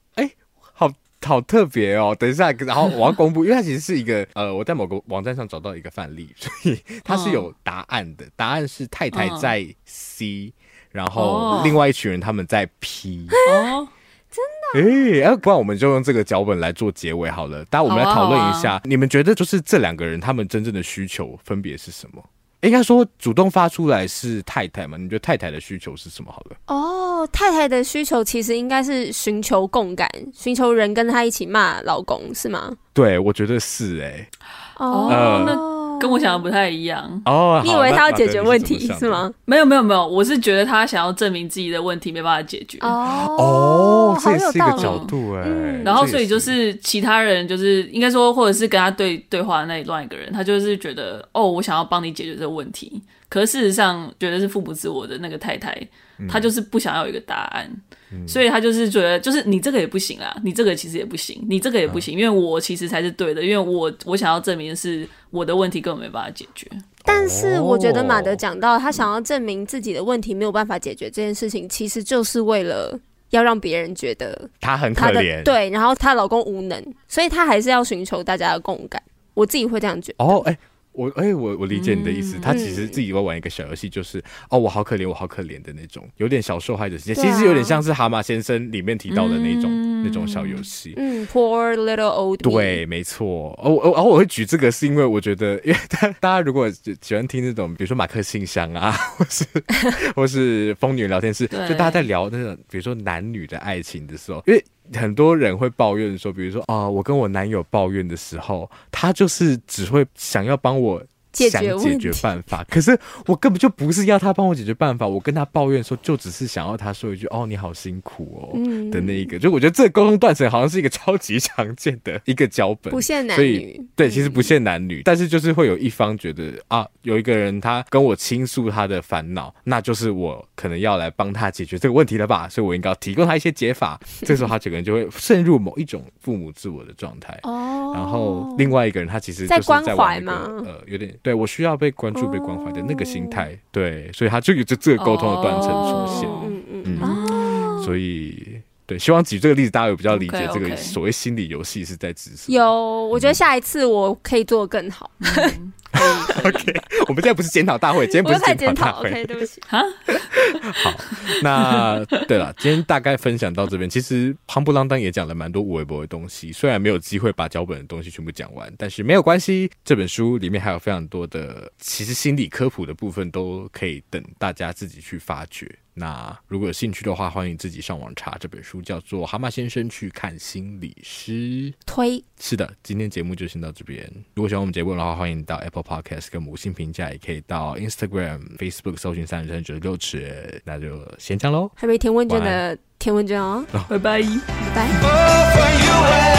S1: 好特别哦！等一下，然后我要公布，因为它其实是一个 呃，我在某个网站上找到一个范例，所以它是有答案的。嗯、答案是太太在 C，、嗯、然后另外一群人他们在 P。
S3: 哦，真的？
S1: 哎、欸，不然我们就用这个脚本来做结尾好了。大家我们来讨论一下，你们觉得就是这两个人他们真正的需求分别是什么？应该说主动发出来是太太嘛？你觉得太太的需求是什么？好了，
S3: 哦，太太的需求其实应该是寻求共感，寻求人跟她一起骂老公，是吗？
S1: 对，我觉得是哎、欸。
S2: 哦，呃、那。跟我想的不太一样。
S1: 哦，
S3: 你以为他要解决问题是，是吗？
S2: 没有没有没有，我是觉得他想要证明自己的问题没办法解决。
S1: 哦，这也是一个角度哎、嗯。
S2: 然后所以就是其他人就是应该说，或者是跟他对对话的那一段一个人，他就是觉得哦，我想要帮你解决这个问题，可是事实上觉得是父母自我的那个太太，他就是不想要有一个答案。所以她就是觉得，就是你这个也不行啊，你这个其实也不行，你这个也不行，因为我其实才是对的，因为我我想要证明的是我的问题根本没办法解决。
S3: 但是我觉得马德讲到他想要证明自己的问题没有办法解决这件事情，其实就是为了要让别人觉得
S1: 他很可怜，
S3: 对，然后她老公无能，所以她还是要寻求大家的共感。我自己会这样觉得。
S1: 哦，哎。我哎、欸，我我理解你的意思。嗯、他其实自己会玩一个小游戏，就是、嗯、哦，我好可怜，我好可怜的那种，有点小受害者其实有点像是《蛤蟆先生》里面提到的那种、嗯、那种小游戏。
S3: 嗯，Poor little old。
S1: 对，没错。哦哦，而我会举这个，是因为我觉得，因为大大家如果喜欢听那种，比如说马克信箱啊，或是或是疯女人聊天室，就大家在聊那种，比如说男女的爱情的时候，因为。很多人会抱怨说，比如说啊、我跟我男友抱怨的时候，他就是只会想要帮我想解决办法，可是我根本就不是要他帮我解决办法，我跟他抱怨说，就只是想要他说一句“哦，你好辛苦哦”嗯、的那一个。就我觉得这个沟通断层好像是一个超级常见的一个脚本，
S3: 不限男女。
S1: 所以对，其实不限男女，嗯、但是就是会有一方觉得啊，有一个人他跟我倾诉他的烦恼，那就是我可能要来帮他解决这个问题了吧？所以我应该要提供他一些解法。这时候他整个人就会渗入某一种父母自我的状态。哦，然后另外一个人他其实就是在关怀嘛，呃，有点。对，我需要被关注、被关怀的那个心态，oh. 对，所以他就有这这个沟通的断层出现，嗯嗯嗯，所以对，希望举这个例子，大家有比较理解这个所谓心理游戏是在指什么。
S3: 有，我觉得下一次我可以做更好。
S1: 嗯 OK，我们现在不是检讨大会，今天不是检讨大会。
S3: OK，对不起。啊，
S1: 好，那对了，今天大概分享到这边。其实夯不啷当也讲了蛮多无微博的东西，虽然没有机会把脚本的东西全部讲完，但是没有关系。这本书里面还有非常多的，其实心理科普的部分都可以等大家自己去发掘。那如果有兴趣的话欢迎自己上网查这本书叫做蛤蟆先生去看心理师。
S3: 推。
S1: 是的今天节目就先到这边。如果喜欢我们节目的话欢迎到 apple podcast 跟母性评价也可以到 instagram facebook 搜寻三十三九十六尺那就先这样喽
S3: 还没填问卷的填问卷哦。
S2: 拜拜。
S3: 拜拜。